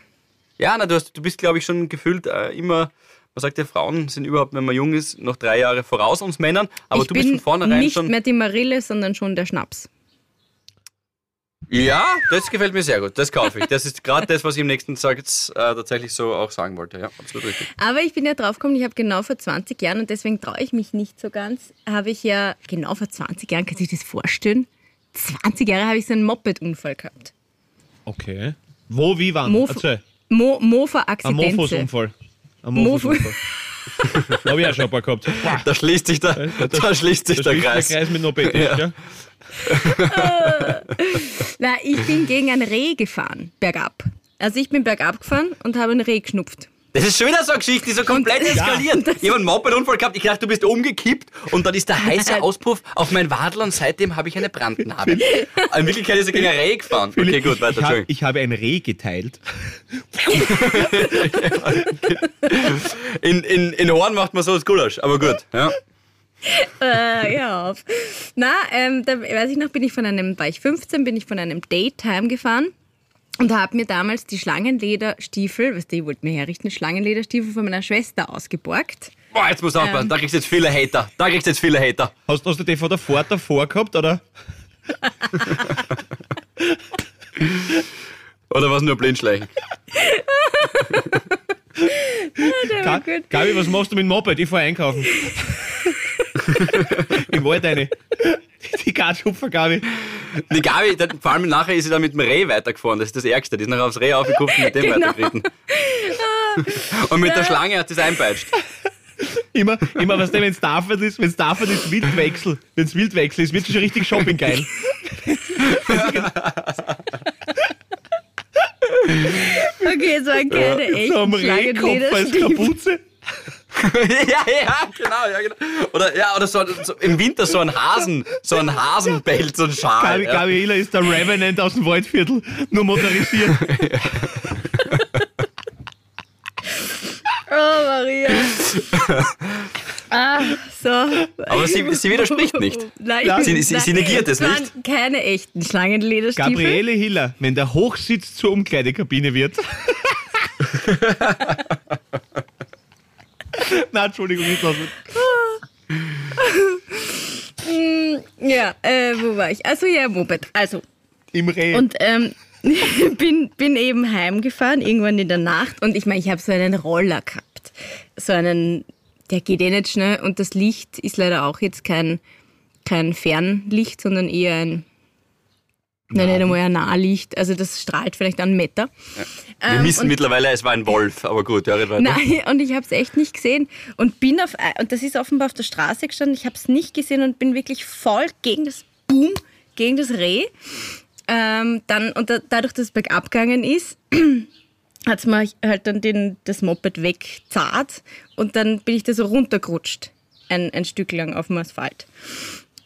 Ja, na, du, hast, du bist, glaube ich, schon gefühlt äh, immer, man sagt ja, Frauen sind überhaupt, wenn man jung ist, noch drei Jahre voraus uns Männern, aber ich du bin bist von vornherein nicht schon. mehr die Marille, sondern schon der Schnaps. Ja, das gefällt mir sehr gut, das kaufe ich. Das ist gerade das, was ich im nächsten Satz äh, tatsächlich so auch sagen wollte. Ja, absolut richtig. Aber ich bin ja draufgekommen, ich habe genau vor 20 Jahren, und deswegen traue ich mich nicht so ganz, habe ich ja genau vor 20 Jahren, kann sich das vorstellen? 20 Jahre habe ich so einen Moped-Unfall gehabt. Okay. Wo, wie, wann? Mof Erzähl. Mo Ein. Mofos-Unfall. Ein Mofo-. Habe ich auch schon ein paar gehabt. Da schließt sich der, da schließt sich Da der schließt Kreis. der Kreis mit Moped. Ja. <laughs> Na, ich bin gegen ein Reh gefahren, bergab. Also ich bin bergab gefahren und habe ein Reh geschnupft. Das ist schon wieder so eine Geschichte, die so komplett eskaliert. Ich habe einen Moped-Unfall gehabt, ich dachte, du bist umgekippt und dann ist der <laughs> heiße Auspuff auf mein Wadel und seitdem habe ich eine Brandnarbe. In Wirklichkeit ist er gegen ein Reh gefahren. Okay, gut, weiter, Ich, hab, ich habe ein Reh geteilt. <laughs> In, in, in Horn macht man so das Gulasch, aber gut. Ja. Äh, ja, auf. Na, ähm, da weiß ich noch, bin ich von einem, war ich 15, bin ich von einem Date heimgefahren und habe mir damals die Schlangenlederstiefel, weißt du, ich wollte mir herrichten, Schlangenlederstiefel von meiner Schwester ausgeborgt. Boah, jetzt musst du aufpassen, da kriegst du jetzt viele Hater. Da kriegst du jetzt viele Hater. Hast, hast du den von der Fahrt davor gehabt, oder? <laughs> Oder was nur Blindschleichen? <laughs> Gut. Gabi, was machst du mit dem Moped? Ich fahr einkaufen. <laughs> Im Wald eine. Die Gatschupfer, Gabi. Die Gabi, dann, vor allem nachher ist sie dann mit dem Reh weitergefahren. Das ist das Ärgste. Die ist nachher aufs Reh aufgekupft und mit dem Genau. weitergeritten. Und mit der Schlange hat sie es einpeitscht. Immer, immer was denn, wenn es Stafford ist, wenn es Stafford ist, Wildwechsel. Wenn es Wildwechsel ist, wird schon richtig Shopping geil. Okay, es waren keine So am Rehkopf als. Kapuze. <laughs> ja, ja, genau, ja, genau. Oder, ja, oder so, so im Winter so ein Hasen, so ein Hasenbelt, so ein Schal. Gabi, ja. Gabi Hiller ist der Revenant aus dem Waldviertel, nur motorisiert. <laughs> Oh, Maria. ah, so. Aber sie, sie widerspricht nicht. Nein, sie- sie- sie negiert es nicht. keine echten Schlangenlederstiefel. Gabriele Hiller, wenn der Hochsitz zur Umkleidekabine wird. <laughs> <laughs> Na, Entschuldigung, nicht lassen. Ja, äh, wo war ich? Also ja, Moped. Also, Im Reh. und ähm, <laughs> bin, bin eben heimgefahren, irgendwann in der Nacht. Und ich meine, ich habe so einen Roller gehabt. So einen, der geht eh nicht schnell. Und das Licht ist leider auch jetzt kein, kein Fernlicht, sondern eher ein, nein, nicht einmal ein Nahlicht. Also das strahlt vielleicht einen Meter. Wir Ähm, wissen mittlerweile, es war ein Wolf, aber gut, ja, weiter. Nein, <laughs> und ich habe es echt nicht gesehen. Und bin auf, und das ist offenbar auf der Straße gestanden, ich habe es nicht gesehen und bin wirklich voll gegen das Boom, gegen das Reh. Ähm, dann, und da, dadurch, dass es bergab gegangen ist, <clears throat> hat es mir halt dann den, das Moped wegzart und dann bin ich da so runtergerutscht, ein, ein Stück lang auf dem Asphalt.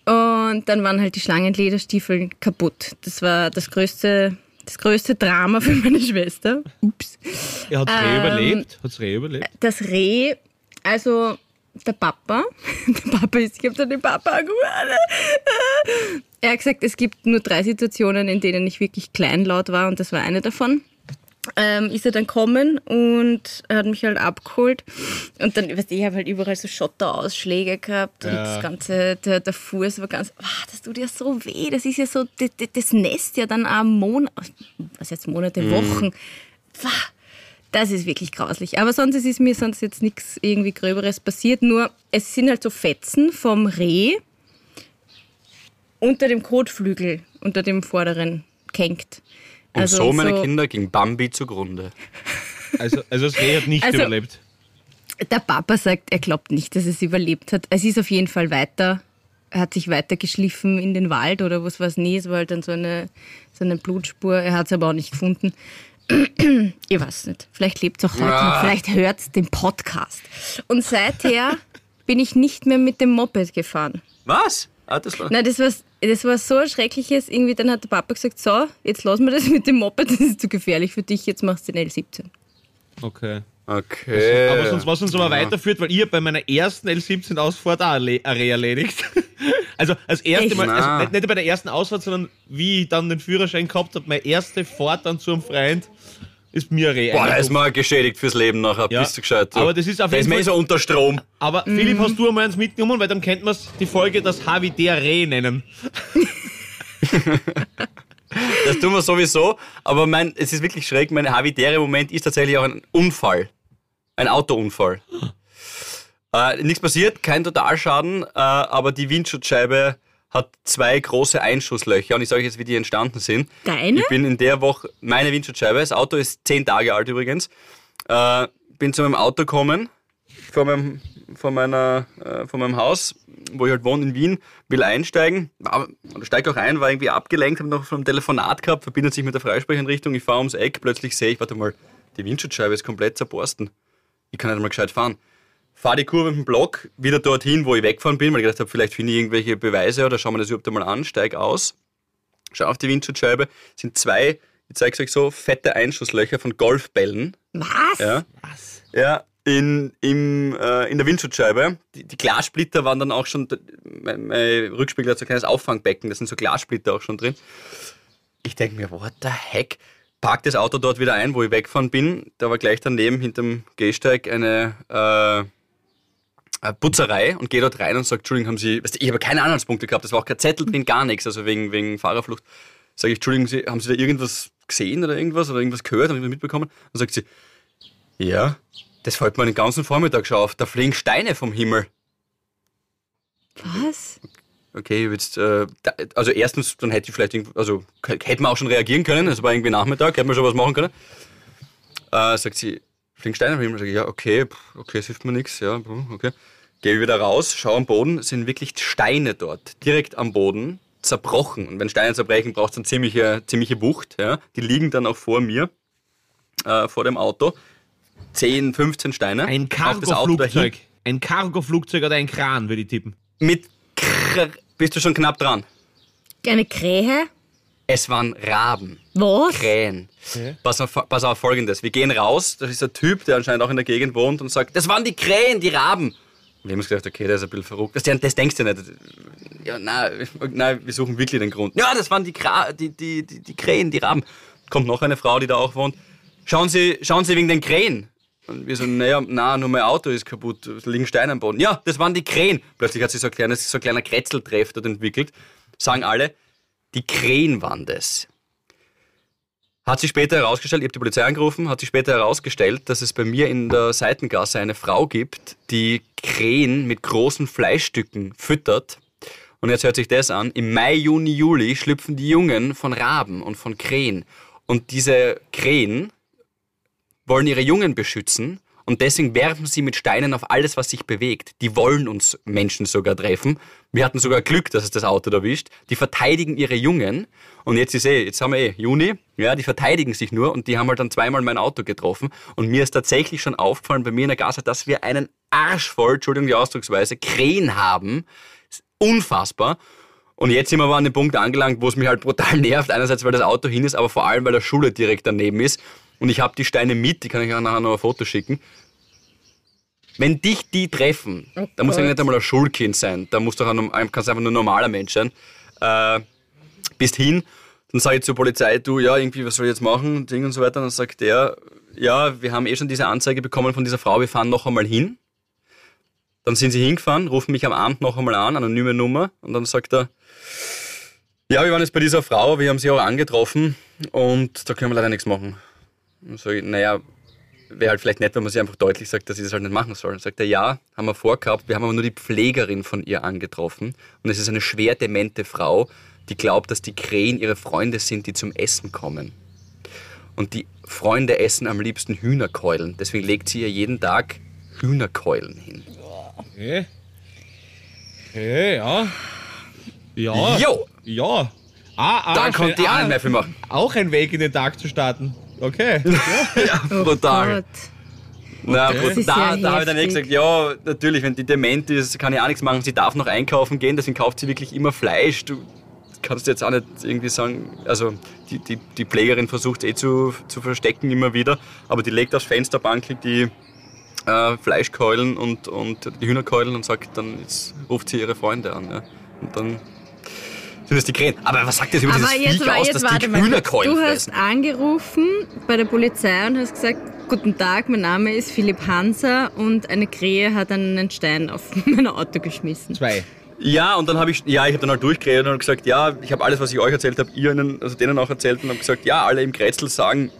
Und dann waren halt die Schlangenlederstiefel kaputt. Das war das größte, das größte Drama für meine Schwester. Ups. Er hat Reh ähm, überlebt. Hat's Reh überlebt? Das Reh also der Papa, <laughs> der Papa ist, ich habe dann den Papa angerufen. Er hat gesagt, es gibt nur drei Situationen, in denen ich wirklich kleinlaut war und das war eine davon. Ähm, ist er dann kommen und er hat mich halt abgeholt und dann, weißt du, ich habe halt überall so Schotterausschläge gehabt und Ja. das ganze, der, der Fuß war ganz, ah, das tut ja so weh, das ist ja so, das, das Nest ja dann am Monat, was jetzt Monate, Wochen, Pah, das ist wirklich grauslich. Aber sonst ist mir sonst jetzt nichts irgendwie Gröberes passiert. Nur es sind halt so Fetzen vom Reh unter dem Kotflügel, unter dem vorderen kenkt. Und Also so, meine so- Kinder, ging Bambi zugrunde. Also, also das Reh hat nicht Also- überlebt. Der Papa sagt, er glaubt nicht, dass es überlebt hat. Es ist auf jeden Fall weiter, er hat sich weiter geschliffen in den Wald oder was weiß nie. Es war halt dann so eine, so eine Blutspur. Er hat es aber auch nicht gefunden. <clears throat> ich weiß nicht. Vielleicht lebt es auch heute Ah. noch. Vielleicht hört es den Podcast. Und seither bin ich nicht mehr mit dem Moped gefahren. Was? Ah, das war. Nein, das war, das war so ein schreckliches. Irgendwie dann hat der Papa gesagt, so, jetzt lassen wir das mit dem Moped, das ist zu gefährlich für dich, jetzt machst du den L17. Okay. Okay. Aber sonst, was uns aber weiterführt, weil ihr bei meiner ersten L17-Ausfahrt auch erledigt. <laughs> Also als erste Echt? Mal, also nicht, nicht bei der ersten Ausfahrt, sondern wie ich dann den Führerschein gehabt habe, meine erste Fahrt dann zu einem Freund, ist mir Reh Boah, da ist mal geschädigt fürs Leben nachher. Ja. Bist du gescheit? Aber das ist auf Da ist jeden man eh Fall- so unter Strom. Aber Mhm. Philipp, hast du einmal eins mitgenommen, weil dann könnte man die Folge das H wie der Reh nennen. <laughs> Das tun wir sowieso. Aber mein, es ist wirklich schräg. Mein habitäre Moment ist tatsächlich auch ein Unfall. Ein Autounfall. Äh, nichts passiert, kein Totalschaden, äh, aber die Windschutzscheibe hat zwei große Einschusslöcher und ich sage euch jetzt, wie die entstanden sind. Deine? Ich bin in der Woche, meine Windschutzscheibe, das Auto ist zehn Tage alt übrigens, äh, bin zu meinem Auto gekommen, vor meinem, vor, meiner, äh, vor meinem Haus, wo ich halt wohne in Wien, will einsteigen, war- oder steig auch ein, war irgendwie abgelenkt, habe noch vom Telefonat gehabt, verbindet sich mit der Freisprecheinrichtung, ich fahre ums Eck, plötzlich sehe ich, warte mal, die Windschutzscheibe ist komplett zerborsten. Ich kann nicht mal gescheit fahren. Fahr die Kurve mit dem Block wieder dorthin, wo ich weggefahren bin, weil ich gedacht habe, vielleicht finde ich irgendwelche Beweise oder schauen wir das überhaupt einmal an, steig aus, schau auf die Windschutzscheibe, sind zwei, ich zeige euch so, fette Einschusslöcher von Golfbällen. Was? Ja. Ja, in, im, äh, in der Windschutzscheibe. Die, die Glassplitter waren dann auch schon, mein, mein Rückspiegel hat so ein kleines Auffangbecken, da sind so Glassplitter auch schon drin. Ich denke mir, what the heck? Park das Auto dort wieder ein, wo ich weggefahren bin. Da war gleich daneben hinterm Gehsteig eine äh, eine Putzerei und gehe dort rein und sage, Entschuldigung, haben Sie, weißt du, ich habe keine Anhaltspunkte gehabt, es war auch kein Zettel drin, gar nichts, also wegen, wegen Fahrerflucht. Sage ich, Entschuldigung, Sie, haben Sie da irgendwas gesehen oder irgendwas oder irgendwas gehört, haben Sie mitbekommen? Und sagt sie, ja, das fällt mir den ganzen Vormittag schon auf, da fliegen Steine vom Himmel. Was? Okay, jetzt, äh, also erstens, dann hätte ich vielleicht, also hätte man auch schon reagieren können, es war irgendwie Nachmittag, hätte man schon was machen können. Äh, sagt sie, fliegen Steine am Himmel? Sag ich, ja, okay, pff, okay, es hilft mir nichts, ja, okay. Gehe wieder raus, schau am Boden, sind wirklich Steine dort, direkt am Boden, zerbrochen. Und wenn Steine zerbrechen, braucht es eine ziemliche, ziemliche Wucht, ja. Die liegen dann auch vor mir, äh, vor dem Auto. 10, 15 Steine. Ein Auf das Auto dahin. Cargo-Flugzeug. Ein Cargo-Flugzeug oder ein Kran, würde ich tippen. Mit Krr bist du schon knapp dran. Eine Krähe? Es waren Raben. Was? Krähen. Pass auf, pass auf folgendes. Wir gehen raus, das ist ein Typ, der anscheinend auch in der Gegend wohnt und sagt, das waren die Krähen, die Raben. Wir haben uns gedacht, okay, der ist ein bisschen verrückt. Das, das denkst du nicht. Ja, nein, nein, wir suchen wirklich den Grund. Ja, das waren die, Kra die, die, die, die Krähen, die Raben. Kommt noch eine Frau, die da auch wohnt. Schauen Sie, schauen Sie wegen den Krähen. Und wir so, naja, na, nur mein Auto ist kaputt, es liegen Steine am Boden. Ja, das waren die Krähen. Plötzlich hat sich so ein, kleines, so ein kleiner Kretzeltreff dort entwickelt. Sagen alle, die Krähen waren das. Hat sich später herausgestellt, ich habe die Polizei angerufen, hat sich später herausgestellt, dass es bei mir in der Seitengasse eine Frau gibt, die Krähen mit großen Fleischstücken füttert. Und jetzt hört sich das an. Im Mai, Juni, Juli schlüpfen die Jungen von Raben und von Krähen. Und diese Krähen wollen ihre Jungen beschützen und deswegen werfen sie mit Steinen auf alles, was sich bewegt. Die wollen uns Menschen sogar treffen. Wir hatten sogar Glück, dass es das Auto erwischt. Die verteidigen ihre Jungen. Und jetzt ist eh, jetzt haben wir eh Juni, ja, die verteidigen sich nur und die haben halt dann zweimal mein Auto getroffen. Und mir ist tatsächlich schon aufgefallen bei mir in der Gasse, dass wir einen Arsch voll, Entschuldigung die Ausdrucksweise, Krähen haben. Unfassbar. Und jetzt sind wir aber an dem Punkt angelangt, wo es mich halt brutal nervt. Einerseits, weil das Auto hin ist, aber vor allem, weil der Schule direkt daneben ist. Und ich habe die Steine mit, die kann ich auch nachher noch ein Foto schicken. wenn dich die treffen, Oh da muss ja nicht einmal ein Schulkind sein, da musst du auch kannst einfach nur ein normaler Mensch sein. Äh, bist hin, dann sage ich zur Polizei, du, ja, irgendwie, was soll ich jetzt machen, Ding und so weiter. dann sagt der, ja, wir haben eh schon diese Anzeige bekommen von dieser Frau, wir fahren noch einmal hin. Dann sind sie hingefahren, rufen mich am Abend noch einmal an, anonyme Nummer, und dann sagt er, ja, wir waren jetzt bei dieser Frau, wir haben sie auch angetroffen und da können wir leider nichts machen. Dann sage ich, naja, wäre halt vielleicht nett, wenn man sie einfach deutlich sagt, dass sie das halt nicht machen soll. Dann sagt er, ja, haben wir vorgehabt, wir haben aber nur die Pflegerin von ihr angetroffen und es ist eine schwer demente Frau, die glaubt, dass die Krähen ihre Freunde sind, die zum Essen kommen. Und die Freunde essen am liebsten Hühnerkeulen. Deswegen legt sie ihr jeden Tag Hühnerkeulen hin. Okay. Okay, ja. Ja. Jo! Ja. Ah, ah, Dann kommt die ah, viel machen. Auch ein Weg in den Tag zu starten. Okay. <laughs> Brutal. Gott. Na, Okay. da, ja da habe ich dann eh gesagt, ja, natürlich, wenn die dement ist, kann ich auch nichts machen. Sie darf noch einkaufen gehen, deswegen kauft sie wirklich immer Fleisch. Du kannst jetzt auch nicht irgendwie sagen, also die, die, die Pflegerin versucht eh zu, zu verstecken immer wieder, aber die legt aufs Fensterbank die äh, Fleischkeulen und, und die Hühnerkeulen und sagt dann, jetzt ruft sie ihre Freunde an. Ja. Und dann sind es die Krähen. Aber was sagt das über Aber dieses jetzt, Viech aus, jetzt dass die. Hühnerkeulen Du hast fressen? angerufen bei der Polizei und hast gesagt, guten Tag, mein Name ist Philipp Hanser und eine Krähe hat einen Stein auf <laughs> mein Auto geschmissen. Zwei. Ja, und dann habe ich, ja, ich habe dann halt durchgeredet und gesagt, ja, ich habe alles, was ich euch erzählt habe, ihr ihnen, also denen auch erzählt und habe gesagt, ja, alle im Kretzel sagen,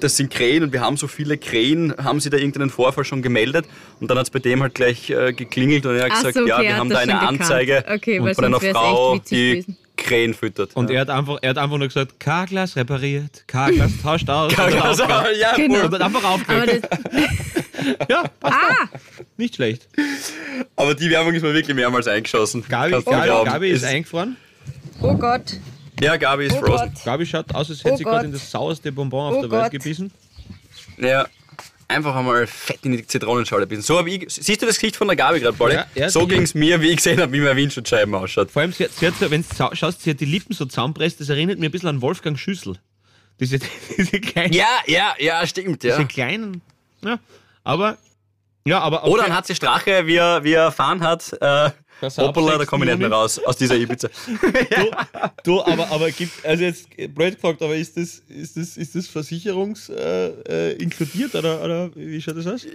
das sind Krähen und wir haben so viele Krähen, haben sie da irgendeinen Vorfall schon gemeldet? Und dann hat es bei dem halt gleich äh, geklingelt und er hat Ach gesagt, so, okay, ja, wir haben das da eine. Anzeige Okay, von einer Frau, die gewesen. Krähen füttert. Und ja. er, hat einfach, er hat einfach nur gesagt, K-Glas repariert, K-Glas tauscht aus. Also, ja, Genau. Und hat einfach aufgehört. <laughs> Ja, passt ah, nicht schlecht. Aber die Werbung ist mir wirklich mehrmals eingeschossen. Gabi, Gabi. Gabi ist Es- eingefahren. oh Gott, Ja, Gabi ist oh frozen. Gott. Gabi schaut aus, als hätte Oh sie gerade in das sauerste Bonbon auf Oh der Welt Gott. gebissen. Ja, einfach einmal fett in die Zitronenschale bissen. So ich, siehst du das Gesicht von der Gabi gerade, Polly? Ja, ja, so ging es mir, wie ich gesehen habe, wie mein Windschutzscheiben ausschaut. Vor allem, sie hat, sie hat so, wenn du schaust, sie hat die Lippen so zusammenpresst, das erinnert mir ein bisschen an Wolfgang Schüssel. Diese, <laughs> diese kleinen, Ja, ja, ja, stimmt, ja. diese kleinen, ja, aber, ja, aber Oder dann hat sie Strache, wie er, wie er erfahren hat, äh, hoppala, da 6. komme ich nicht mehr raus aus dieser Ibiza. <laughs> Du, aber, aber gibt, also jetzt äh, blöd gefragt, aber ist das, ist das, ist das versicherungs äh, äh, inkludiert oder, oder wie schaut das aus?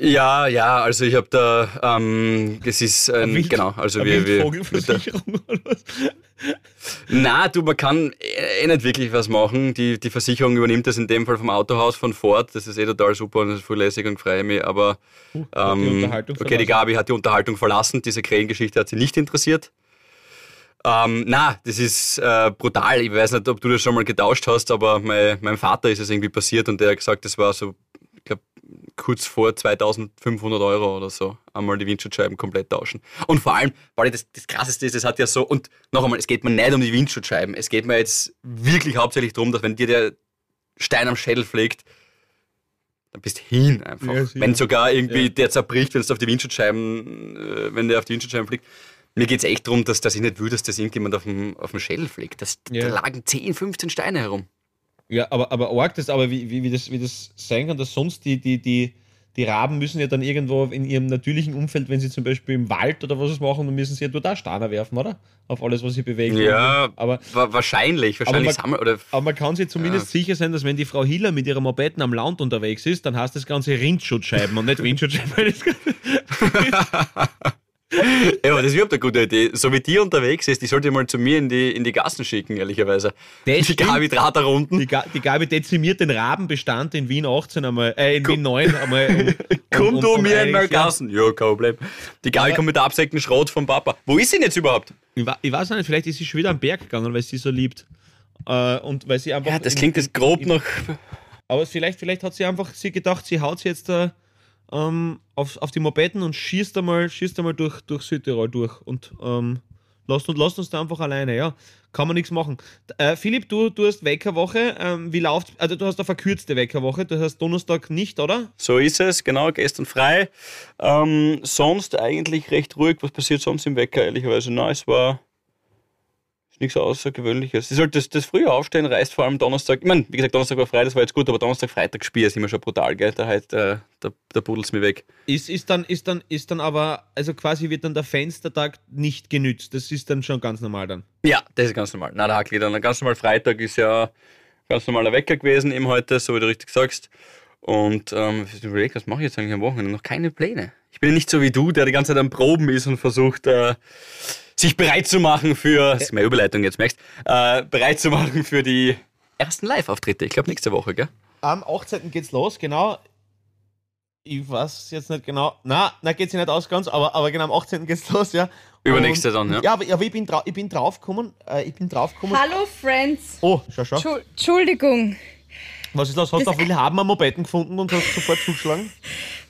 ja, ja, also ich habe da, ähm, das ist, ein, Wild- genau, also wir, wir, Wildvogelversicherung oder was? Na, du, man kann eh nicht wirklich was machen. Die, die Versicherung übernimmt das in dem Fall vom Autohaus von Ford. Das ist eh total super und das ist voll lässig und freue mich. Aber die ähm, Unterhaltung okay, die. Gabi hat die Unterhaltung verlassen. Diese Krähengeschichte hat sie nicht interessiert. Ähm, na, das ist äh, brutal. Ich weiß nicht, ob du das schon mal getauscht hast, aber mein, meinem Vater ist es irgendwie passiert und der hat gesagt, das war so, ich glaube, kurz vor 2500 Euro oder so, einmal die Windschutzscheiben komplett tauschen. Und vor allem, weil das, das Krasseste ist, es hat ja so, und noch einmal, es geht mir nicht um die Windschutzscheiben, es geht mir jetzt wirklich hauptsächlich darum, dass wenn dir der Stein am Schädel fliegt, dann bist du hin einfach. Ja, wenn sogar irgendwie Ja. der zerbricht, wenn es auf die Windschutzscheiben, äh, wenn der auf die Windschutzscheiben fliegt. Mir geht es echt darum, dass, dass ich nicht will, dass das irgendjemand auf dem, auf dem Schädel fliegt. Das, Ja. Da lagen 10, 15 Steine herum. Ja, aber, aber arg das, aber wie, wie, wie, das, wie das sein kann, dass sonst die, die, die, die Raben müssen ja dann irgendwo in ihrem natürlichen Umfeld, wenn sie zum Beispiel im Wald oder was machen, dann müssen sie ja dort auch Steine werfen, oder? Auf alles, was sie bewegen. Ja, Aber, wa wahrscheinlich. Wahrscheinlich man- sammeln oder aber man kann sich zumindest sicher sein, dass wenn die Frau Hiller mit ihrer Mopeden am Land unterwegs ist, dann heißt das Ganze Rindschutzscheiben und nicht Windschutzscheiben. <laughs> Ja, aber das ist überhaupt eine gute Idee. So wie die unterwegs ist, die sollte ich mal zu mir in die, in die Gassen schicken, ehrlicherweise. Das die stimmt. Gabi Draht da runden. Die, Ga- die Gabi dezimiert den Rabenbestand in Wien 18 einmal, äh, in Wien 9 einmal. <laughs> Um, um, Komm um- du um mir in meine. Gassen. Ja, kein Problem. Die Gabi Aber- kommt mit der absägten Schrot vom Papa. Wo ist sie denn jetzt überhaupt? Ich, ich weiß auch nicht, vielleicht ist sie schon wieder am Berg gegangen, weil sie so liebt. Äh, und weil sie einfach. Ja, das in- klingt jetzt grob nach. Aber vielleicht, vielleicht hat sie einfach sie gedacht, sie haut sie jetzt da ähm, auf, auf die Mopeden und schießt einmal, schießt einmal durch, durch Südtirol durch und ähm, lasst, uns, lasst uns da einfach alleine, ja. Kann man nichts machen. Äh, Philipp, du, du hast Weckerwoche. Ähm, wie läuft Also, du hast eine verkürzte Weckerwoche. Du hast Donnerstag nicht, oder? So ist es, genau, gestern frei. Ähm, sonst eigentlich recht ruhig. Was passiert sonst im Wecker, ehrlicherweise? Na, es war. Ist nichts Außergewöhnliches. Sie sollte das, das früher aufstehen, reißt vor allem Donnerstag. Ich meine, wie gesagt, Donnerstag war frei, das war jetzt gut, aber Donnerstag, Freitag Spiel ist immer schon brutal, gell? Da, halt, äh, da, da buddelt's mir weg. Ist, ist, dann, ist, dann, ist dann aber, also quasi wird dann der Fenstertag nicht genützt. Das ist dann schon ganz normal dann. Ja, das ist ganz normal. Na, der Hackli dann. Ganz normal Freitag ist ja ganz normaler Wecker gewesen, eben heute, so wie du richtig sagst. Und ähm, ich überlege, was mache ich jetzt eigentlich am Wochenende? Noch keine Pläne. Ich bin nicht so wie du, der die ganze Zeit am Proben ist und versucht, äh, sich bereit zu machen für, das ist meine Überleitung jetzt, merkst, äh, bereit zu machen für die ersten Live-Auftritte. Ich glaube nächste Woche, gell? Am 18. geht's los, genau. Ich weiß jetzt nicht genau. Na, na geht sich nicht aus ganz, aber, aber genau am 18. geht's los, ja. Übernächste Und- dann, ja. Ja, aber, aber ich bin, drau ich bin draufgekommen. Äh, ich bin draufgekommen. Hallo, Friends. Oh, schau, schau. Entschu- Entschuldigung, Was ist los? Hast du auf Willhaben am Mopeden gefunden und hast sofort zugeschlagen?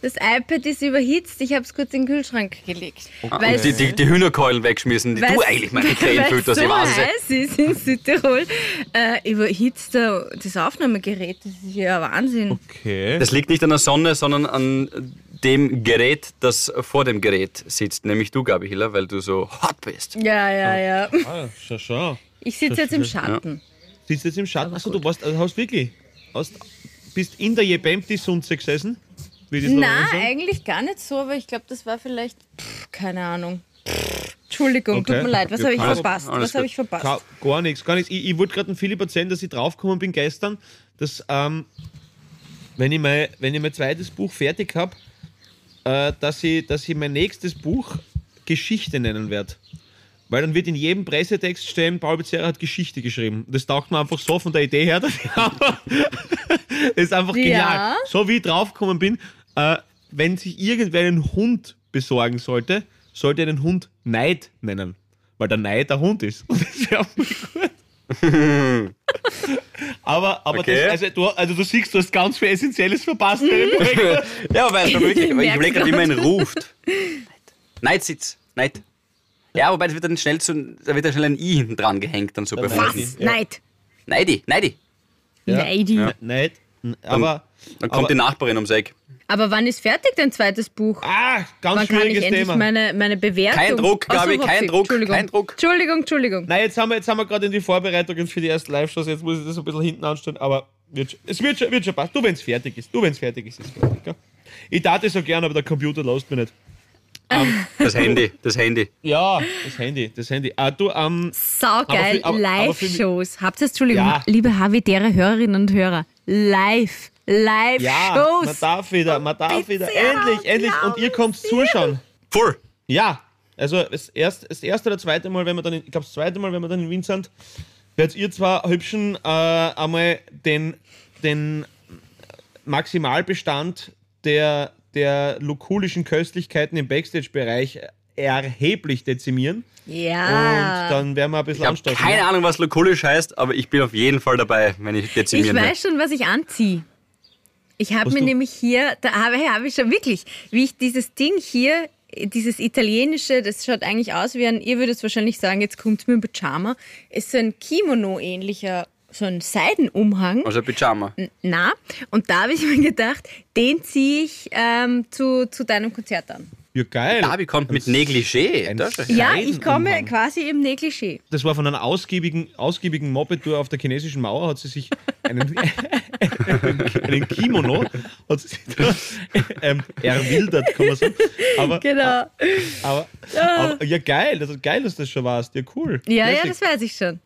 das iPad ist überhitzt. Ich habe es kurz in den Kühlschrank gelegt. Und die, die, die Hühnerkeulen wegschmissen, die du eigentlich meine <laughs> Krähen fütterst, so ich weiß es. heiß ist in Südtirol, äh, überhitzt der- das Aufnahmegerät. Das ist ja Wahnsinn. Okay. Das liegt nicht an der Sonne, sondern an dem Gerät, das vor dem Gerät sitzt. Nämlich du, Gabi Hiller, weil du so hot bist. Ja, ja, ja. Ah, schau, schau. Ich sitze jetzt im Schatten. Sitzt jetzt im Schatten. Achso, du warst, also hast wirklich, hast, bist in der gesessen? Die Na, Slowenen sagen? eigentlich gar nicht so, aber ich glaube, das war vielleicht, pff, keine Ahnung. Pff, Entschuldigung, Okay. tut mir leid, was habe ich alles- verpasst? alles Was habe gut. ich verpasst? Ka gar nichts, gar nichts. Ich, ich wollte gerade dem Philipp erzählen, dass ich draufgekommen bin gestern, dass ähm, wenn, ich mein, wenn ich mein zweites Buch fertig habe, äh, dass, ich, dass ich mein nächstes Buch Geschichte nennen werde. Weil dann wird in jedem Pressetext stehen, Paul Becerra hat Geschichte geschrieben. Das taugt mir einfach so von der Idee her. <laughs> dass ich einfach- das <laughs> ist einfach Ja. genial. So wie ich draufgekommen bin, äh, wenn sich irgendwer einen Hund besorgen sollte, sollte er den Hund Neid nennen. Weil der Neid der Hund ist. <laughs> Und das wäre gut. aber aber Okay. das, also, du, also du siehst, du hast ganz viel Essentielles verpasst. Ja, aber es war wirklich, Ich überlege gerade, wie man ihn ruft. Neidsitz. Neid. Ja, wobei das wird dann schnell zu, da wird dann schnell ein I hinten dran gehängt, dann so bei Was? Neid. Neidi, Neidi. Ja. Neidi. Neid. Aber, Dann kommt aber die Nachbarin ums Eck. Aber wann ist fertig dein zweites Buch? ah, ganz Wann kann ich schwieriges endlich Thema. meine, meine Bewertung... Kein Druck, so, Gabi, kein Druck, Entschuldigung. kein Druck. Entschuldigung, Entschuldigung. Nein, jetzt haben wir, jetzt haben wir gerade in die Vorbereitungen für die ersten Live-Shows. Jetzt muss ich das ein bisschen hinten anstellen, aber wird, es wird schon, wird schon passen. Du, wenn es fertig ist. Du, wenn es fertig ist, ist es fertig. Gell? Ich tat es so gern, aber der Computer lässt mich nicht. Das Handy, das Handy. Ja, das Handy, das Handy. Ah, du, ähm, Saugeil, für mich- Live-Shows. Habt ihr, Entschuldigung, Ja. liebe Havidere Hörerinnen und Hörer, live, ja, man Live-Shows. darf wieder, man darf wieder. Bitte, Endlich, endlich. Und ihr kommt zuschauen. Full. Ja, also das erste, das erste oder zweite Mal, wenn wir dann, in, ich glaube das zweite Mal, wenn wir dann in Wien sind, werdet ihr zwar hübschen äh, einmal den, den Maximalbestand der, der lukulischen Köstlichkeiten im Backstage-Bereich erheblich dezimieren. ja. Und dann werden wir ein bisschen Ich habe anstoßen. keine Ahnung, was lokulisch heißt, aber ich bin auf jeden Fall dabei, wenn ich Ich dezimieren will. weiß schon, was ich anziehe. Ich habe mir du- nämlich hier, da habe hab ich schon wirklich, wie ich dieses Ding hier, dieses italienische, das schaut eigentlich aus wie ein, ihr würdet wahrscheinlich sagen, jetzt kommt mir ein Pyjama, ist so ein Kimono-ähnlicher, so ein Seidenumhang. Also Pyjama. Na, und da habe ich mir gedacht, den ziehe ich ähm, zu, zu deinem Konzert an. Ja, geil. Gabi kommt mit Negligé. Das ist- Ja, ich komme quasi im Negligé. Das war von einer ausgiebigen, ausgiebigen Moped-Tour auf der chinesischen Mauer, hat sie sich einen, <laughs> einen Kimono hat sie sich da, ähm, erwildert, kann man sagen. Aber, Genau. aber, aber ja, geil, also geil, dass du das schon warst. Ja, cool. Ja, ja, Lässig. das weiß ich schon.